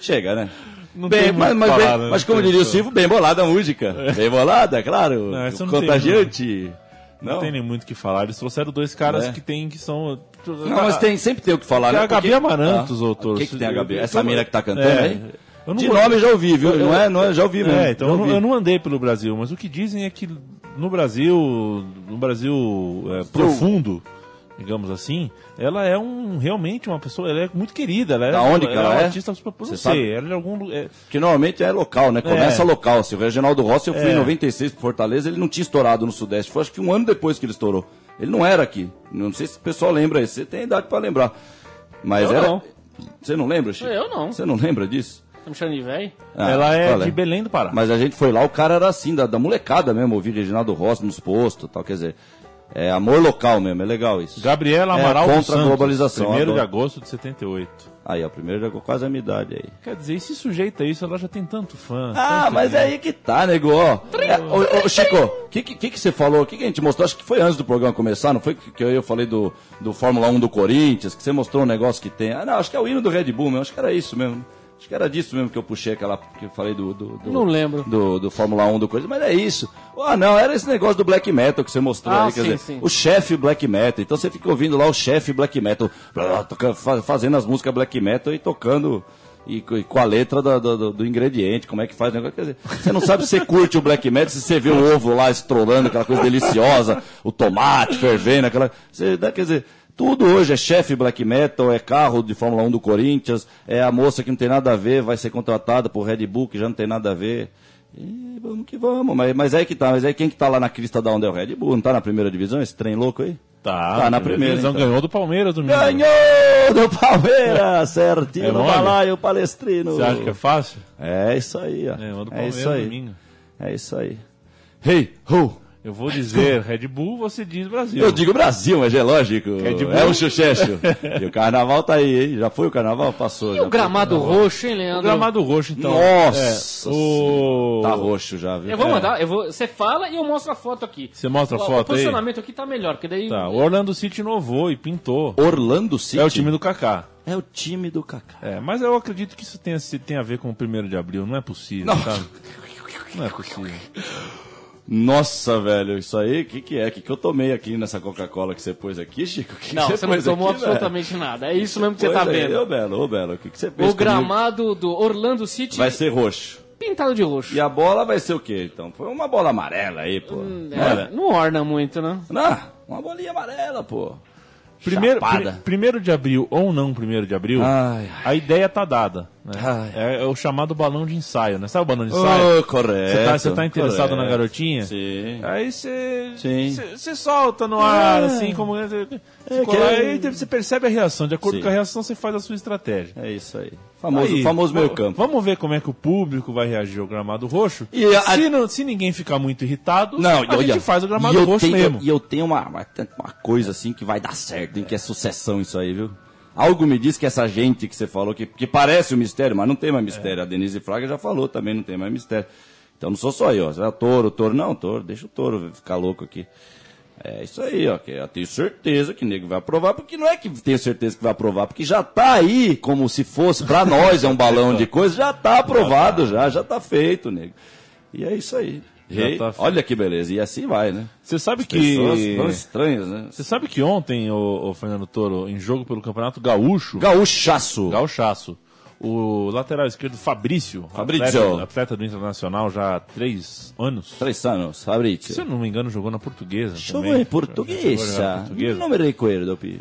S2: Chega, né?
S8: Não
S2: Bem, mas, mas, bem-
S8: né?
S2: mas como diria o. Silvio, bem bolada a música. Bem bolada, claro.
S8: Não, essa não tem,
S2: Contagiante.
S8: Não, tem nem muito o que falar. Eles trouxeram dois caras
S2: É.
S8: que tem que são.
S2: Não, mas tem, sempre tem o que falar,
S8: Tem
S2: né?
S8: a Gabi Amarantos,
S2: Ah,
S8: doutor.
S2: O que, que tem a Gabi?
S8: Eu-
S2: Essa
S8: eu-
S2: mina que tá cantando
S8: É.
S2: aí?
S8: Eu não
S2: De
S8: vou-
S2: nome eu já ouvi, viu? Não é, não é, já ouvi mesmo.
S8: É, então eu não, eu não andei pelo Brasil, mas o que dizem é que no Brasil, no Brasil é, profundo, digamos assim, ela é um realmente uma pessoa, ela é muito querida, ela é,
S2: Da onde que ela
S8: uma
S2: é?
S8: artista super, não
S2: Você
S8: sei,
S2: sabe?
S8: ela é de algum é,
S2: Que normalmente é local, né? Começa
S8: É.
S2: local. Se o Reginaldo Rossi, eu fui
S8: É.
S2: em 96 pro Fortaleza, ele não tinha estourado no Sudeste. Foi acho que um ano depois que ele estourou. Ele não era aqui. Não sei se o pessoal lembra isso. Você tem idade pra lembrar. Mas
S9: Eu
S2: era.
S9: não.
S2: Você não lembra, Chico?
S9: Eu não.
S2: Você não lembra disso?
S9: Tá me chamando de velho?
S2: Ah,
S8: ela é de Belém do Pará.
S2: Mas a gente foi lá, o cara era assim, da, da molecada mesmo, ouvir Reginaldo Rossi nos postos tal. Quer dizer, é amor local mesmo, é legal isso.
S8: Gabriela
S2: É,
S8: Amaral dos
S2: contra a globalização,
S8: 1 de agosto de 78.
S2: Aí, ó, primeiro já com quase a minha idade aí.
S8: Quer dizer, e se sujeita a isso, ela já tem tanto fã.
S2: Ah,
S8: tanto
S2: mas
S8: fã.
S2: é aí que tá, nego, ó. É, ô, ô, Chico, o que, que, que você falou? O que, que a gente mostrou? Acho que foi antes do programa começar, não foi que, que eu, eu falei do, do Fórmula 1 do Corinthians, que você mostrou um negócio que tem. Ah, não, acho que é o hino do Red Bull, meu. Acho que era isso mesmo. Acho que era disso mesmo que eu puxei aquela. que eu falei do. do, do
S9: Não lembro.
S2: Do, do Fórmula 1 do Corinthians, mas é isso. Ah, não, era esse negócio do black metal que você mostrou
S9: Ah,
S2: aí, quer
S9: sim,
S2: dizer,
S9: sim.
S2: o chefe black metal. Então você fica ouvindo lá o chefe black metal, fazendo as músicas black metal e tocando e, e com a letra do, do- do- ingrediente, como é que faz o negócio. Quer dizer, você não sabe se você curte o black metal, se você vê o ovo lá estrolando, aquela coisa deliciosa, o tomate fervendo, aquela. Você, quer dizer, tudo hoje é chefe black metal, é carro de Fórmula 1 do Corinthians, é a moça que não tem nada a ver, vai ser contratada por Red Bull, que já não tem nada a ver. E vamos que vamos, mas, mas aí que tá, mas aí quem que tá lá na crista da onda é o Red Bull, não tá na primeira divisão, esse trem louco aí?
S8: Tá,
S2: Tá na primeira,
S8: divisão,
S2: então.
S8: ganhou do Palmeiras domingo.
S2: Ganhou do Palmeiras, certinho
S8: É
S2: no
S8: mole?
S2: balaio palestrino.
S8: Você acha que é fácil?
S2: É isso aí, ó.
S8: Ganhou do
S2: É
S8: Palmeiras
S2: isso aí.
S8: domingo.
S2: É isso aí. Hey, ho!
S8: Eu vou dizer Red Bull, você diz Brasil.
S2: Eu digo Brasil, mas é lógico.
S8: Red Bull.
S2: É o Xuxexo. e o carnaval tá aí, hein? Já foi o carnaval? Passou.
S9: E
S2: já
S9: o gramado
S2: foi.
S9: roxo, hein, Leandro?
S8: O gramado roxo, então.
S2: Nossa!
S8: É, o...
S2: Tá roxo já, viu?
S9: Eu vou
S8: É.
S9: mandar, eu vou, você fala e eu mostro a foto aqui.
S8: Você mostra a
S9: O-
S8: foto
S9: O
S8: aí?
S9: posicionamento aqui tá melhor, porque daí...
S8: Tá, o Orlando City inovou e pintou.
S2: Orlando City?
S8: É o time do Kaká.
S2: É o time do Kaká.
S8: É, mas eu acredito que isso tenha, se- tem a ver com o primeiro de abril. Não é possível,
S2: Não.
S8: sabe? Não é possível.
S2: Nossa, velho, isso aí, o que, que é? O que, que eu tomei aqui nessa Coca-Cola que você pôs aqui, Chico? Que que
S9: Não, você não tomou
S2: aqui,
S9: absolutamente nada. É isso mesmo que
S2: velho?
S9: você tá
S2: Pois é,
S9: vendo.
S2: Ô, Belo, ô, Belo, o que, que você fez
S9: O gramado do Orlando City
S2: comigo? Vai ser roxo.
S9: pintado de roxo.
S2: E a bola vai ser o quê, então? Foi uma bola amarela aí, pô.
S9: É, não orna muito, né?
S2: Não, uma bolinha amarela, pô.
S8: Primeiro, pri- primeiro de abril ou não primeiro de abril,
S2: Ai,
S8: a ideia tá dada. né?
S2: Ai.
S8: É, é o chamado balão de ensaio, né? Sabe o balão de ensaio?
S2: Oh, correto.
S8: Você tá, tá interessado
S2: correto.
S8: na garotinha?
S2: Sim.
S8: Aí você. Você solta no ar,
S2: É.
S8: assim, como. Você,
S2: É, que
S8: aí
S2: é-
S8: você percebe a reação. De acordo
S2: Sim.
S8: com a reação, você faz a sua estratégia.
S2: É isso aí. Famoso,
S8: Aí,
S2: famoso meio campo.
S8: Vamos ver como é que o público vai reagir ao gramado roxo.
S2: E a-
S8: se, não- se ninguém ficar muito irritado,
S2: Não,
S8: a gente faz o gramado
S2: eu
S8: roxo
S2: tenho,
S8: mesmo.
S2: E eu tenho uma, uma, coisa assim que vai dar certo, hein, que é sucessão isso aí, viu? Algo me diz que essa gente que você falou, que, que parece um mistério, mas não tem mais mistério. A Denise Fraga já falou também, não tem mais mistério. Então não sou só eu, ó. É touro, touro. Não, touro, deixa o touro ficar louco aqui. É isso aí, ó. Que eu tenho certeza que o nego vai aprovar, porque não é que tenho certeza que vai aprovar, porque já tá aí, como se fosse, pra nós é um balão de coisa, já tá aprovado, já, já tá feito, nego. E é isso aí. Rei,
S8: tá
S2: olha que beleza, e assim vai, né?
S8: Você sabe
S2: As
S8: que.
S2: pessoas estranhas, né?
S8: Você sabe que ontem, o, Fernando Toro, em jogo pelo Campeonato Gaúcho.
S2: Gaúchaço.
S8: Gaúchaço. O lateral esquerdo Fabrício,
S2: Fabrício.
S8: Atleta, atleta do Internacional já há três anos.
S2: Três anos, Fabrício.
S8: Se eu não me engano, jogou na portuguesa.
S2: Jogou em portuguesa.
S8: Jogou na portuguesa.
S2: Não me recuerdo, Pi.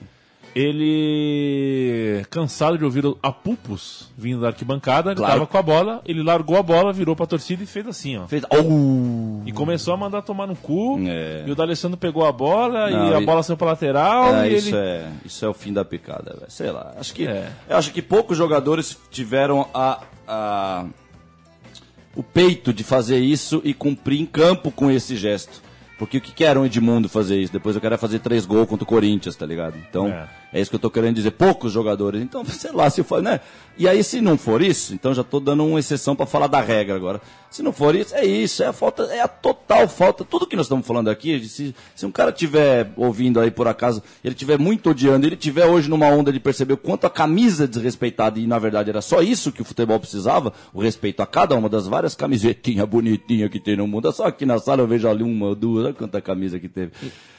S8: Ele, cansado de ouvir a Pupus vindo da arquibancada, ele
S2: Claro.
S8: tava com a bola, ele largou a bola, virou pra torcida e fez assim, ó.
S2: Fez. Oh!
S8: E começou a mandar tomar no cu.
S2: É.
S8: E o D'Alessandro pegou a bola
S2: Não,
S8: e a
S2: e-
S8: bola saiu pra lateral.
S2: É,
S8: e
S2: isso,
S8: ele...
S2: é, isso é o fim da picada, velho. Sei lá. Acho que,
S8: É.
S2: eu acho que poucos jogadores tiveram a, a- o peito de fazer isso e cumprir em campo com esse gesto. Porque o que que era um Edmundo fazer isso? Depois eu quero é fazer três gols contra o Corinthians, tá ligado? Então,
S8: É.
S2: é, isso que eu tô querendo dizer. Poucos jogadores. Então, sei lá, se for, né? E aí, se não for isso, então já tô dando uma exceção pra falar da regra agora. Se não for isso, é isso, é a falta, é a total falta. Tudo que nós estamos falando aqui, se, se um cara tiver ouvindo aí por acaso, ele tiver muito odiando, ele tiver hoje numa onda de perceber o quanto a camisa é desrespeitada e na verdade era só isso que o futebol precisava, o respeito a cada uma das várias camisetinhas bonitinhas que tem no mundo. Só aqui na sala eu vejo ali uma duas, olha quanta camisa que teve.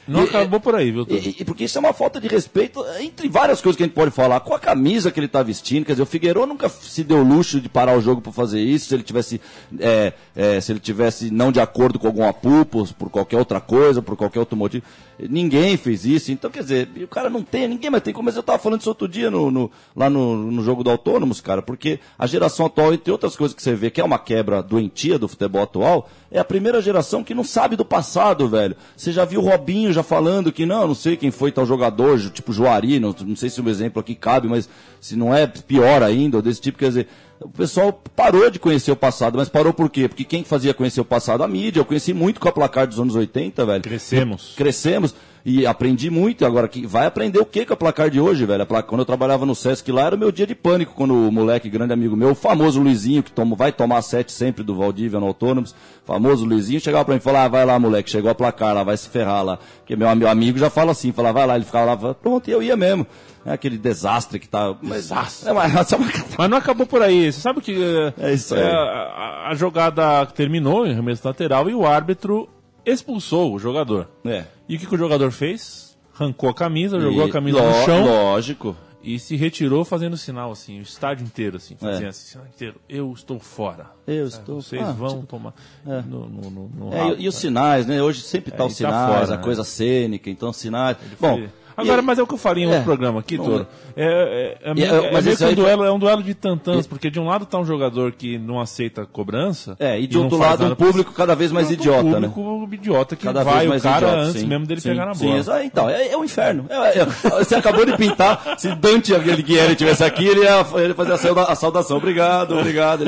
S8: Não
S2: E-
S8: acabou por aí, viu,
S2: e, e porque isso é uma falta de respeito, entre várias coisas que a gente pode falar, com a camisa que ele tá vestindo, quer dizer, o Figueiredo nunca se deu luxo de parar o jogo para fazer isso, se ele tivesse, é, é, se ele tivesse não de acordo com algum apupo, por qualquer outra coisa, por qualquer outro motivo. Ninguém fez isso, então quer dizer, o cara não tem, ninguém mais tem como, eu tava falando isso outro dia no, no- lá no, no jogo do Autônomos, cara, porque a geração atual, entre outras coisas que você vê, que é uma quebra doentia do futebol atual, é a primeira geração que não sabe do passado, velho. Você já viu o Robinho já falando que não, não sei quem foi tal jogador, tipo Juari, não, não sei se o exemplo aqui cabe, mas se não é pior ainda, ou desse tipo, quer dizer, o pessoal parou de conhecer o passado, mas parou por quê? Porque quem fazia conhecer o passado? A mídia. Eu conheci muito com a placar dos anos 80, velho.
S8: Crescemos.
S2: Crescemos e aprendi muito. E Agora, que vai aprender o que com a placar de hoje, velho? Quando eu trabalhava no Sesc lá, era o meu dia de pânico. Quando o moleque, grande amigo meu, o famoso Luizinho, que toma, vai tomar sete sempre do Valdívia no Autônomos, famoso Luizinho, chegava pra mim e falava: ah, vai lá, moleque, chegou a placar lá, vai se ferrar lá. Porque meu, meu amigo já fala assim: falava, vai lá, ele ficava lá, pronto, e eu ia mesmo. É aquele desastre que tá.
S8: Desastre.
S2: É, mas, é uma-
S8: Mas não acabou por aí. Você sabe que eh,
S2: É isso aí.
S8: eh, a, a jogada terminou em arremesso lateral e o árbitro expulsou o jogador.
S2: É.
S8: E o que, que o jogador fez? Arrancou a camisa, jogou
S2: E-
S8: a camisa no chão
S2: Lógico.
S8: e se retirou fazendo sinal assim, o estádio inteiro assim, fazendo
S2: É.
S8: assim, sinal inteiro. Eu estou fora.
S2: Eu
S8: É,
S2: estou
S8: Vocês
S2: ah,
S8: vão
S2: tipo,
S8: tomar
S2: é.
S8: no, no, no, no
S2: É,
S8: rabo,
S2: e, e os
S8: tá?
S2: sinais, né? Hoje sempre tá
S8: É,
S2: os
S8: e tá
S2: sinais,
S8: fora,
S2: a
S8: né?
S2: coisa cênica, então sinais. Bom.
S8: Agora, mas é o que eu faria em outro
S2: É.
S8: programa aqui, Toro. É, é, é, é,
S2: é, mas
S8: que um duelo, é um duelo de tantãs, porque de um lado tá um jogador que não aceita cobrança.
S2: É, e de outro lado um público cada vez mais idiota, né?
S8: público idiota que
S2: Cada
S8: vai o cara antes
S2: sim.
S8: mesmo dele
S2: Sim,
S8: pegar na
S2: sim,
S8: bola.
S2: exa- então, é, é o inferno. É- é- você acabou de pintar. Se Dante Alighieri tivesse aqui, ele ia, fazer a, sauda- a saudação. Obrigado, obrigado.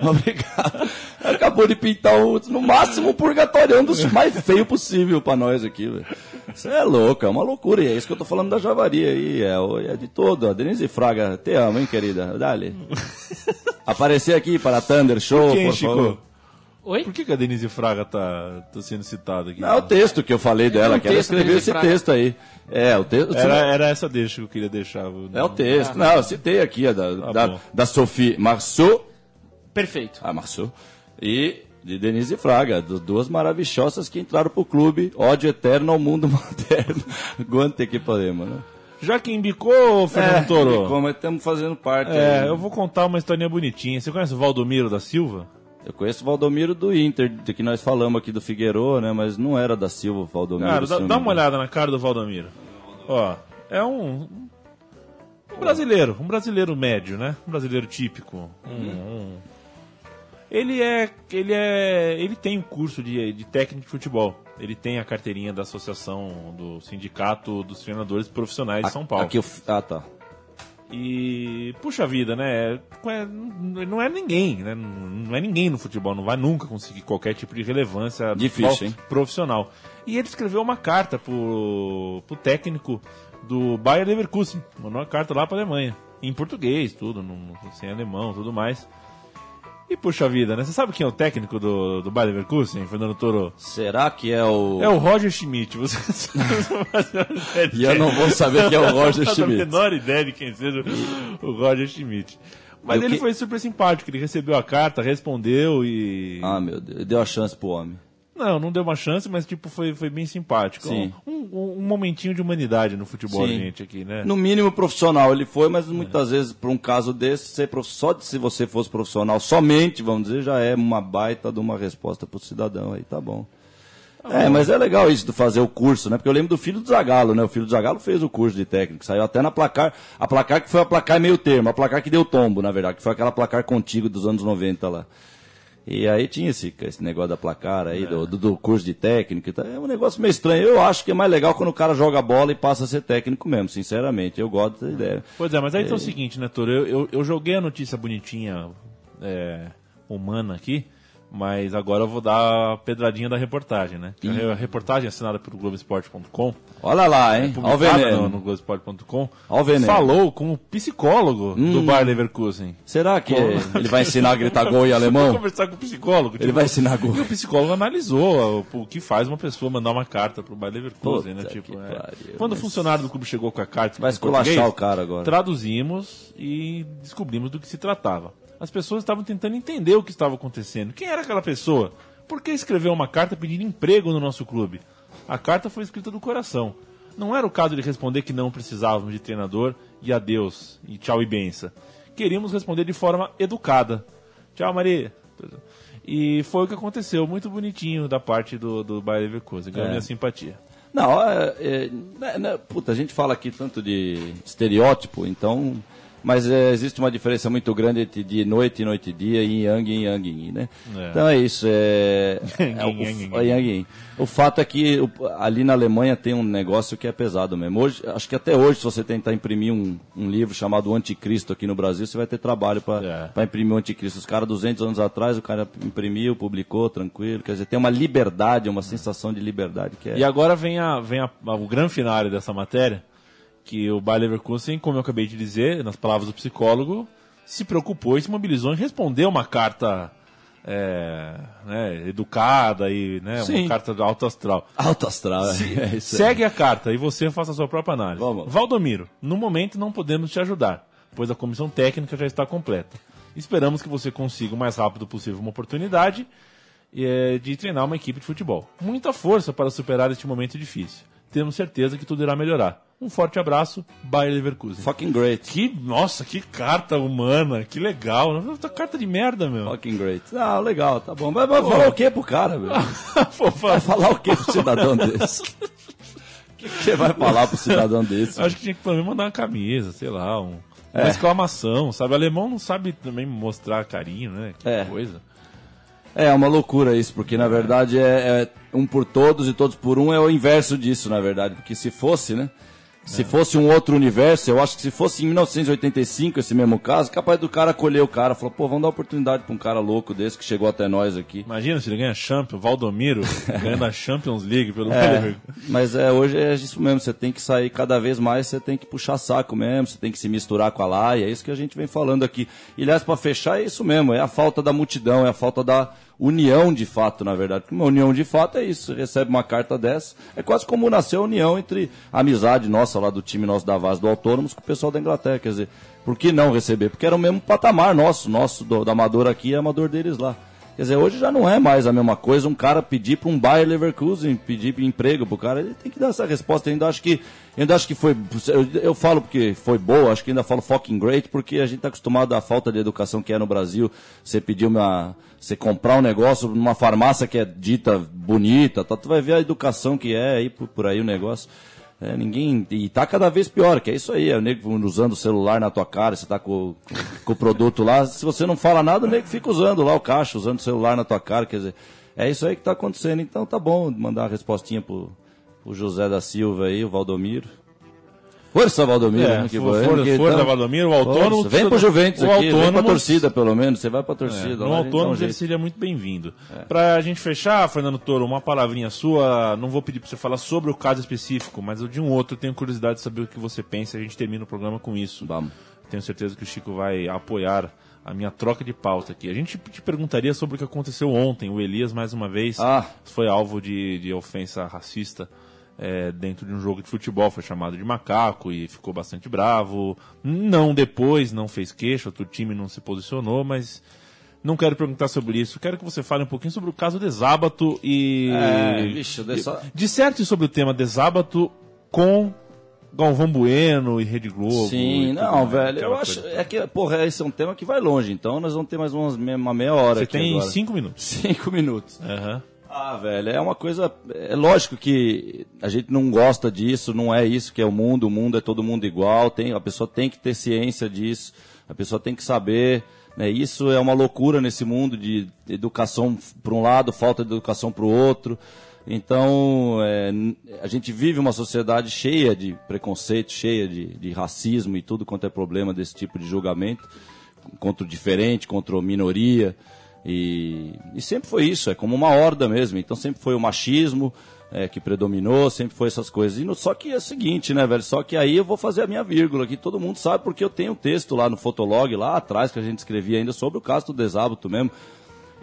S2: Obrigado. Acabou de pintar o, no máximo o purgatorião dos mais feio possível pra nós aqui, velho. Isso é louco, é uma loucura. E é isso que eu tô falando da javaria aí. É, é de todo. A Denise Fraga, te amo, hein, querida? Dale. Aparecer aqui para Thunder Show,
S8: Por quem,
S2: por
S8: Chico?
S2: favor.
S9: Oi?
S8: Por que, que a Denise Fraga tá, tá sendo citada aqui?
S2: Não, é o texto que eu falei dela,
S9: um
S2: que ela escreveu esse
S9: Fraga.
S2: texto aí. É, o texto.
S8: Era, era essa deixa que eu queria deixar. viu?
S2: É o texto. Não, eu citei aqui, a da,
S8: Tá
S2: da, da Sophie Marceau.
S9: Perfeito.
S2: Ah, Marceau. E de Denise Fraga, das duas maravilhosas que entraram pro clube. Ódio eterno ao mundo moderno. Guante que podemos, né?
S8: Já que embicou, Fernando Toro.
S2: e como estamos fazendo parte.
S8: É,
S2: aí.
S8: eu vou contar uma historinha bonitinha. Você conhece o Valdomiro da Silva?
S2: Eu conheço o Valdomiro do Inter, de que nós falamos aqui do Figueiró, né? Mas não era da Silva, o Valdomiro.
S8: Cara, dá, dá uma olhada na cara do Valdomiro. Ó, é um, um brasileiro, um brasileiro médio, né? Um brasileiro típico. Um- um- Ele é, ele é, ele tem um curso de, de técnico de futebol. Ele tem a carteirinha da associação do sindicato dos treinadores profissionais de São Paulo.
S2: Aqui eu... Ah, tá.
S8: E, puxa vida, né? é- Não é ninguém, né? Não é ninguém no futebol, não vai nunca conseguir qualquer tipo de relevância
S2: Difícil,
S8: profissional. E ele escreveu uma carta pro, pro técnico do Bayer Leverkusen, mandou uma carta lá pra Alemanha, em português, tudo, no, sem alemão, tudo mais. E puxa vida, né? Você sabe quem é o técnico do, do Bayer Leverkusen, Fernando Toro?
S2: Será que é o.
S8: É o Roger Schmidt. Você não de
S2: E eu não vou saber quem é o Roger
S8: Não
S2: Schmidt.
S8: tenho a menor ideia de quem seja o Roger Schmidt. Mas
S2: E
S8: ele
S2: que-
S8: foi super simpático, ele recebeu a carta, respondeu e.
S2: Ah, meu Deus. Deu a chance pro homem.
S8: Não, não deu uma chance, mas tipo, foi, foi bem simpático.
S2: Sim.
S8: Um, um- um momentinho de humanidade no futebol,
S2: Sim.
S8: gente, aqui, né?
S2: No mínimo profissional ele foi, mas muitas vezes, por um caso desse, ser prof- só de se você fosse profissional somente, vamos dizer, já é uma baita de uma resposta pro cidadão aí, tá bom. É, mas é legal isso de fazer o curso, né? Porque eu lembro do filho do Zagalo, né? O filho do Zagalo fez o curso de técnico, saiu até na placar, a placar que foi a placar meio termo, a placar que deu tombo, na verdade, que foi aquela placar contigo dos anos 90 lá. E aí tinha esse, esse negócio da placar aí, do, do, do curso de técnico e tal. É um negócio meio estranho. Eu acho que é mais legal quando o cara joga bola e passa a ser técnico mesmo, sinceramente. Eu gosto dessa ideia.
S8: Pois é, mas aí então é o seguinte, né, Toro? Eu, eu, eu joguei a notícia bonitinha, é, humana aqui, mas agora eu vou dar a pedradinha da reportagem, né?
S2: Ih.
S8: A reportagem assinada pelo Globoesporte.com.
S2: Olha lá, hein? Olha o
S8: publicada no, no Globoesporte.com.
S2: O.
S8: Falou com o psicólogo do
S2: Hum.
S8: Bayer Leverkusen.
S2: Será que ele vai ensinar a gritar gol em
S8: Vou
S2: alemão?
S8: conversar com o psicólogo. tipo,
S2: Ele vai ensinar gol.
S8: E o psicólogo analisou o, o que faz uma pessoa mandar uma carta pro Bayer Leverkusen, né?
S2: Puta
S8: Tipo,
S2: que
S8: é.
S2: pariu,
S8: Quando o
S2: mas-
S8: funcionário do clube chegou com a carta
S2: Vai esculachar o cara agora.
S8: Traduzimos e descobrimos do que se tratava. As pessoas estavam tentando entender o que estava acontecendo. Quem era aquela pessoa? Por que escreveu uma carta pedindo emprego no nosso clube? A carta foi escrita do coração. Não era o caso de responder que não precisávamos de treinador e adeus, e tchau e benção. Queríamos responder de forma educada. Tchau, Maria. E foi o que aconteceu, muito bonitinho da parte do, do Bayer Leverkusen, ganhou
S2: É.
S8: minha simpatia.
S2: Não, é, é, né, puta, a gente fala aqui tanto de estereótipo, então. Mas é, existe uma diferença muito grande entre de noite, noite e dia, yin yang, yin yang, yin, né?
S8: É.
S2: Então é isso. É, é o,
S8: yang, yin.
S2: o, yang, yin. o fato é que o- ali na Alemanha tem um negócio que é pesado mesmo. Hoje, acho que até hoje, se você tentar imprimir um, um livro chamado O Anticristo aqui no Brasil, você vai ter trabalho para
S8: É.
S2: imprimir o Anticristo. Os caras, 200 anos atrás, o cara imprimiu, publicou, tranquilo. Quer dizer, tem uma liberdade, uma sensação de liberdade que é.
S8: E agora vem, a, vem a- o grande finale dessa matéria, que o Bayer Leverkusen, como eu acabei de dizer, nas palavras do psicólogo, se preocupou e se mobilizou em responder uma carta é, né, educada e né,
S2: Sim.
S8: uma carta do alto astral.
S2: Alto astral, é,
S8: Se-
S2: é isso aí.
S8: segue a carta e você faça a sua própria análise.
S2: Vamos.
S8: Valdomiro, no momento não podemos te ajudar, pois a comissão técnica já está completa. Esperamos que você consiga o mais rápido possível uma oportunidade eh, de treinar uma equipe de futebol. Muita força para superar este momento difícil. Temos certeza que tudo irá melhorar. Um forte abraço, Bayer Leverkusen.
S2: Fucking great.
S8: Que, nossa, que carta humana, que legal. Carta de merda, meu.
S2: Fucking great. Ah, legal, tá bom. Mas vai falar o que pro cara, velho? Vai falar o que pro cidadão desse? O que você vai falar pro cidadão desse?
S8: Acho que tinha que pelo menos mandar uma camisa, sei lá, um- uma
S2: É.
S8: exclamação, sabe? O alemão não sabe também mostrar carinho, né? Que
S2: É.
S8: coisa.
S2: É uma loucura isso, porque na verdade é, é um por todos e todos por um é o inverso disso, na verdade. Porque se fosse, né? Se fosse um outro universo, eu acho que se fosse em 1985 esse mesmo caso, capaz do cara acolher o cara, falou, pô, vamos dar oportunidade pra um cara louco desse que chegou até nós aqui.
S8: Imagina se ele ganha Champions, Valdomiro ganhando a Champions League pelo
S2: É, mas é, hoje é isso mesmo, você tem que sair cada vez mais, você tem que puxar saco mesmo, você tem que se misturar com a laia, é isso que a gente vem falando aqui. E aliás, para fechar, é isso mesmo, é a falta da multidão, é a falta da união de fato, na verdade. Uma união de fato é isso, você recebe uma carta dessa, é quase como nasceu a união entre a amizade nossa lá do time nosso da Vaz do Autônomos com o pessoal da Inglaterra, quer dizer, por que não receber? Porque era o mesmo patamar nosso, nosso do, da Amador aqui e Amador deles lá. Quer dizer, hoje já não é mais a mesma coisa um cara pedir para um Bayer Leverkusen, pedir emprego pro cara, ele tem que dar essa resposta. Eu ainda acho que, ainda acho que foi, eu, eu falo porque foi boa, acho que ainda falo fucking great, porque a gente tá acostumado à falta de educação que é no Brasil. Você pedir uma, você comprar um negócio numa farmácia que é dita bonita, tá, tu vai ver a educação que é aí por, por aí o negócio. É, ninguém. E tá cada vez pior, que é isso aí. É o nego usando o celular na tua cara, você tá com, com o produto lá. Se você não fala nada, o nego fica usando lá o caixa, usando o celular na tua cara. Quer dizer, é isso aí que tá acontecendo. Então tá bom mandar uma respostinha pro, pro José da Silva aí, o Valdomiro. Força, Valdomiro.
S8: É,
S2: né, que
S8: for- for-
S2: Porque
S8: força,
S2: tá-
S8: Valdomiro, o autônomo
S2: Força. Vem pro Juventus
S8: o
S2: aqui, vem pra torcida pelo menos. Você vai pra torcida.
S8: É, no autônomo ele seria muito bem-vindo. Pra gente fechar, Fernando Toro, uma palavrinha sua, não vou pedir pra você falar sobre o caso específico, mas eu de um outro eu tenho curiosidade de saber o que você pensa a gente termina o programa com isso.
S2: Vamos.
S8: tenho certeza que o Chico vai apoiar a minha troca de pauta aqui. A gente te perguntaria sobre o que aconteceu ontem. O Elias, mais uma vez,
S2: Ah.
S8: foi alvo de, de ofensa racista é, dentro de um jogo de futebol. Foi chamado de macaco e ficou bastante bravo. Não depois, não fez queixa, o time não se posicionou, mas não quero perguntar sobre isso. Quero que você fale um pouquinho sobre o caso Desábato e.
S2: É, vixe, o Desá-
S8: Disserte sobre o tema Desábato com Galvão Bueno e Rede Globo.
S2: Sim, não, velho. Eu acho.
S8: coisa
S2: É que, porra, esse é um tema que vai longe. Então nós vamos ter mais umas, uma meia hora
S8: Você tem
S2: agora.
S8: cinco minutos.
S2: Cinco minutos.
S8: Aham.
S2: Ah, velho, é uma coisa. É lógico que a gente não gosta disso, não é isso que é o mundo, o mundo é todo mundo igual, tem, a pessoa tem que ter ciência disso, a pessoa tem que saber. Né, isso é uma loucura nesse mundo de educação para um lado, falta de educação para o outro. Então, é, a gente vive uma sociedade cheia de preconceito, cheia de, de racismo e tudo quanto é problema desse tipo de julgamento contra o diferente, contra a minoria. E, e sempre foi isso, é como uma horda mesmo. Então sempre foi o machismo é, que predominou, sempre foi essas coisas. E no- só que é o seguinte, né, velho? Só que aí eu vou fazer a minha vírgula aqui. Todo mundo sabe porque eu tenho um texto lá no Fotolog, lá atrás, que a gente escrevia ainda sobre o caso do desábito mesmo.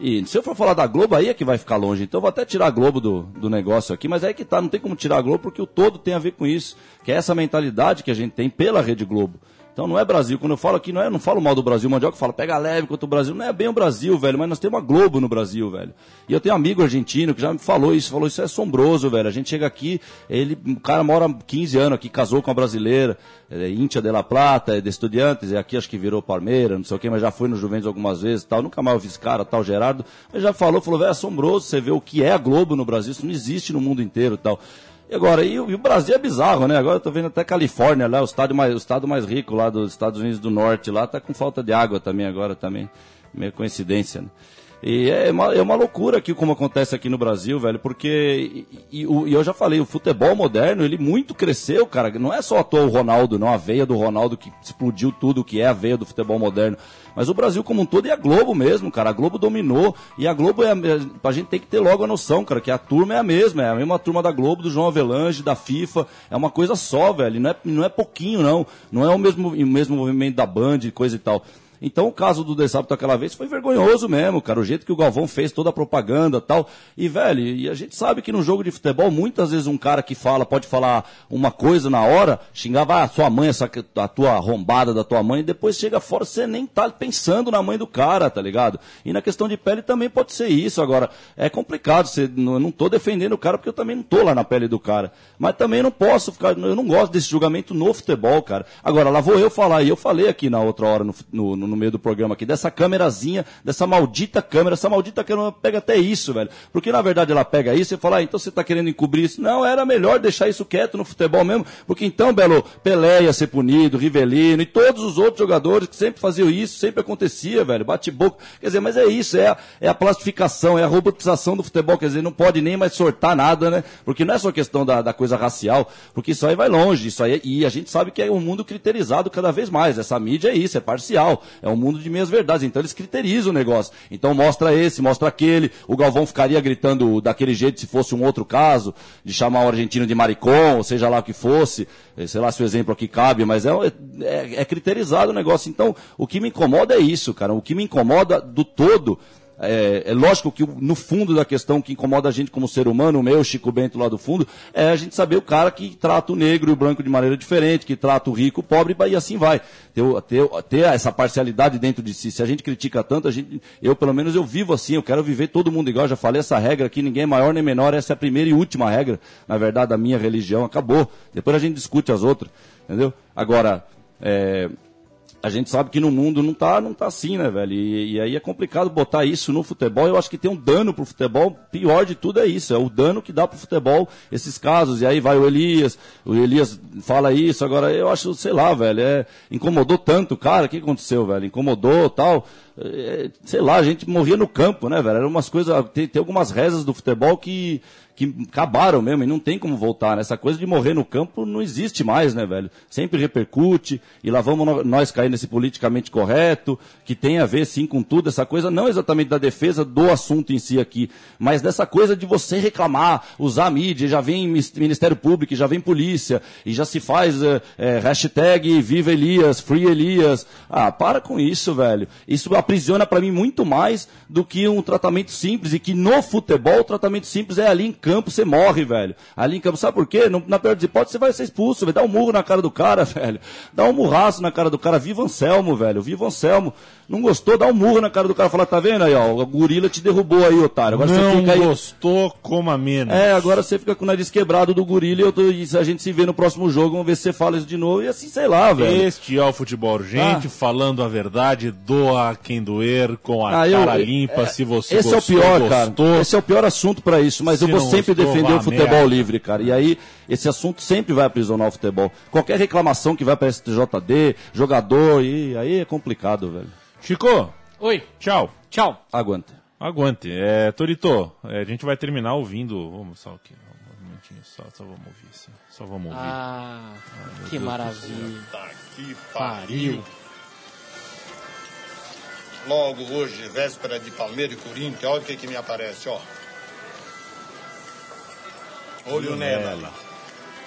S2: E se eu for falar da Globo, aí é que vai ficar longe. Então eu vou até tirar a Globo do, do negócio aqui, mas aí que tá, não tem como tirar a Globo porque o todo tem a ver com isso. Que é essa mentalidade que a gente tem pela Rede Globo. Então não é Brasil. Quando eu falo aqui, não, é, não falo mal do Brasil. O Mandioca fala, pega leve contra o Brasil. Não é bem o Brasil, velho, mas nós temos uma Globo no Brasil, velho. E eu tenho um amigo argentino que já me falou isso, falou, isso é assombroso, velho. A gente chega aqui, ele, o cara mora 15 anos aqui, casou com uma brasileira, é Íntia de La Plata, é de Estudiantes, e aqui acho que virou Palmeira, não sei o quê, mas já foi no Juventus algumas vezes tal. Nunca mais ouvi esse cara, tal, Gerardo. Mas já falou, falou, velho, é assombroso você ver o que é a Globo no Brasil, isso não existe no mundo inteiro tal. E agora, e, o Brasil é bizarro, né? Agora eu tô vendo até Califórnia lá, o estado mais, o estado mais rico lá dos Estados Unidos do Norte lá, tá com falta de água também agora também. Meio coincidência, né? E é uma, é uma loucura aqui como acontece aqui no Brasil, velho, porque, e, e e eu já falei, o futebol moderno, ele muito cresceu, cara, não é só à toa o Ronaldo, não, a veia do Ronaldo que explodiu tudo que é a veia do futebol moderno, mas o Brasil como um todo e a Globo mesmo, cara, a Globo dominou, e a Globo, é, é, a gente tem que ter logo a noção, cara, que a turma é a mesma, é a mesma turma da Globo, do João Avelange, da FIFA, é uma coisa só, velho, não é, não é pouquinho, não, não é o mesmo, o mesmo movimento da Band coisa e tal. Então o caso do Desábito aquela vez foi vergonhoso mesmo, cara. O jeito que o Galvão fez toda a propaganda tal. E, velho, e a gente sabe que no jogo de futebol, muitas vezes um cara que fala, pode falar uma coisa na hora, xingava a sua mãe, essa, a tua arrombada da tua mãe, e depois chega fora, você nem tá pensando na mãe do cara, tá ligado? E na questão de pele também pode ser isso. Agora, é complicado, você, eu não tô defendendo o cara porque eu também não tô lá na pele do cara. Mas também não posso ficar, eu não gosto desse julgamento no futebol, cara. Agora, lá vou eu falar, e eu falei aqui na outra hora, no, no, no meio do programa aqui, dessa câmerazinha, dessa maldita câmera, essa maldita câmera pega até isso, velho. Porque na verdade ela pega isso e fala, ah, então você tá querendo encobrir isso. Não, era melhor deixar isso quieto no futebol mesmo, porque então, Belo, Pelé ia ser punido, Rivelino e todos os outros jogadores que sempre faziam isso, sempre acontecia, velho, bate-boca. Quer dizer, mas é isso, é a, é a plastificação, é a robotização do futebol, quer dizer, não pode nem mais sortar nada, né? Porque não é só questão da, da coisa racial, porque isso aí vai longe, isso aí, e a gente sabe que é um mundo criterizado cada vez mais. Essa mídia é isso, é parcial, é um mundo de meias verdades, então eles criterizam o negócio. Então mostra esse, mostra aquele, o Galvão ficaria gritando daquele jeito se fosse um outro caso, de chamar o argentino de maricon, ou seja lá o que fosse, eh, sei lá se o exemplo aqui cabe, mas é, é, é criterizado o negócio. Então, o que me incomoda é isso, cara, o que me incomoda do todo é, é lógico que no fundo da questão que incomoda a gente como ser humano, o meu Chico Bento lá do fundo, é a gente saber o cara que trata o negro e o branco de maneira diferente, que trata o rico, o pobre, e assim vai. Ter, ter, ter essa parcialidade dentro de si. Se a gente critica tanto, a gente, eu pelo menos eu vivo assim, eu quero viver todo mundo igual. Já falei essa regra aqui, ninguém é maior nem menor, essa é a primeira e última regra, na verdade, da minha religião, acabou. Depois a gente discute as outras, entendeu? Agora, é, a gente sabe que no mundo não tá, não tá assim, né, velho? E, e aí é complicado botar isso no futebol. Eu acho que tem um dano pro futebol. Pior de tudo é isso, é o dano que dá pro futebol esses casos. E aí vai o Elias, o Elias fala isso. Agora eu acho, sei lá, velho, é, incomodou tanto o cara. O que aconteceu, velho? Incomodou tal. É, sei lá, a gente morria no campo, né, velho? Eram umas coisas. Tem, tem algumas rezas do futebol que que acabaram mesmo e não tem como voltar. Né? Essa coisa de morrer no campo não existe mais, né, velho? Sempre repercute e lá vamos nós cair nesse politicamente correto, que tem a ver sim com tudo, essa coisa não exatamente da defesa do assunto em si aqui, mas dessa coisa de você reclamar, usar a mídia, já vem Ministério Público, já vem polícia, e já se faz eh, eh, hashtag Viva Elias, Free Elias. Ah, para com isso, velho. Isso aprisiona pra mim muito mais do que um tratamento simples, e que no futebol o tratamento simples é ali em campo, você morre, velho. Ali em campo, sabe por quê? No- na pior das hipóteses, você vai ser expulso, vai dar um murro na cara do cara, velho. Dá um murraço na cara do cara, viva Anselmo, velho, viva Anselmo. Não gostou, dá um murro na cara do cara, fala, tá vendo aí, ó, o gorila te derrubou aí, otário. Agora
S8: não
S2: você fica aí...
S8: gostou, coma menos.
S2: É, agora você fica com o nariz quebrado do gorila e, eu tô- e a gente se vê no próximo jogo, vamos ver se você fala isso de novo. E assim, sei lá, velho.
S8: Este é o Futebol Urgente,
S2: Ah.
S8: falando a verdade, doa quem doer, com a
S2: Ah, eu-
S8: cara
S2: é-
S8: limpa,
S2: é-
S8: se você
S2: Esse
S8: gostou,
S2: é o pior,
S8: gostou.
S2: cara. Esse é o pior assunto pra isso, mas
S8: Se
S2: eu vou sempre
S8: gostou,
S2: defender o futebol
S8: merda.
S2: livre, cara. E aí, esse assunto sempre vai aprisionar o futebol. Qualquer reclamação que vai pra STJD, jogador, e aí é complicado, velho.
S8: Chico,
S9: Oi,
S8: tchau.
S9: tchau.
S2: Aguanta.
S8: Aguante. É, Torito, é, a gente vai terminar ouvindo. Vamos só aqui, um momentinho, só, só vamos ouvir, sim. Só vamos ouvir.
S9: Ah, que
S8: Deus
S9: maravilha.
S5: Tá que
S9: Pariu.
S5: Logo hoje, véspera de Palmeiras e Corinthians, olha o que, que me aparece, ó. Olho nela. lá.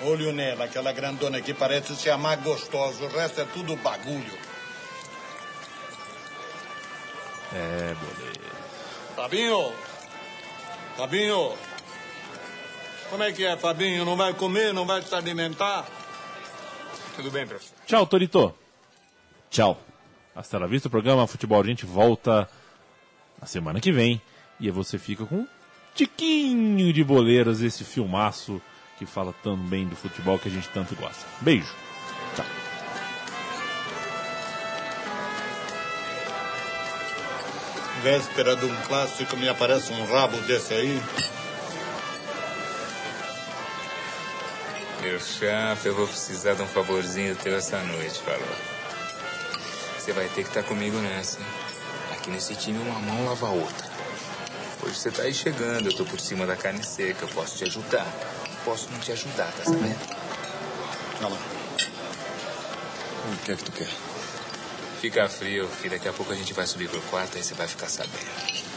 S5: Olho nela, aquela grandona aqui parece ser a mais gostosa, o resto é tudo bagulho.
S8: É, beleza.
S5: Fabinho! Fabinho! Como é que é, Fabinho? Não vai comer, não vai se alimentar? Tudo bem, professor.
S8: Tchau, Torito.
S2: Tchau.
S8: Hasta la vista, o programa Futebol a gente volta na semana que vem. E aí você fica com um tiquinho de boleiros, esse filmaço que fala tão bem do futebol que a gente tanto gosta. Beijo.
S5: Véspera de um clássico, me aparece um rabo desse aí.
S12: Meu chapa, eu vou precisar de um favorzinho teu essa noite, falou. Você vai ter que estar comigo nessa. hein? Aqui nesse time uma mão lava a outra. Hoje você tá aí chegando, eu tô por cima da carne seca, eu posso te ajudar. Posso não te ajudar, tá sabendo?
S5: Olha lá. O que é que tu quer?
S12: Fica frio, que daqui a pouco a gente vai subir pro quarto, aí você vai ficar sabendo.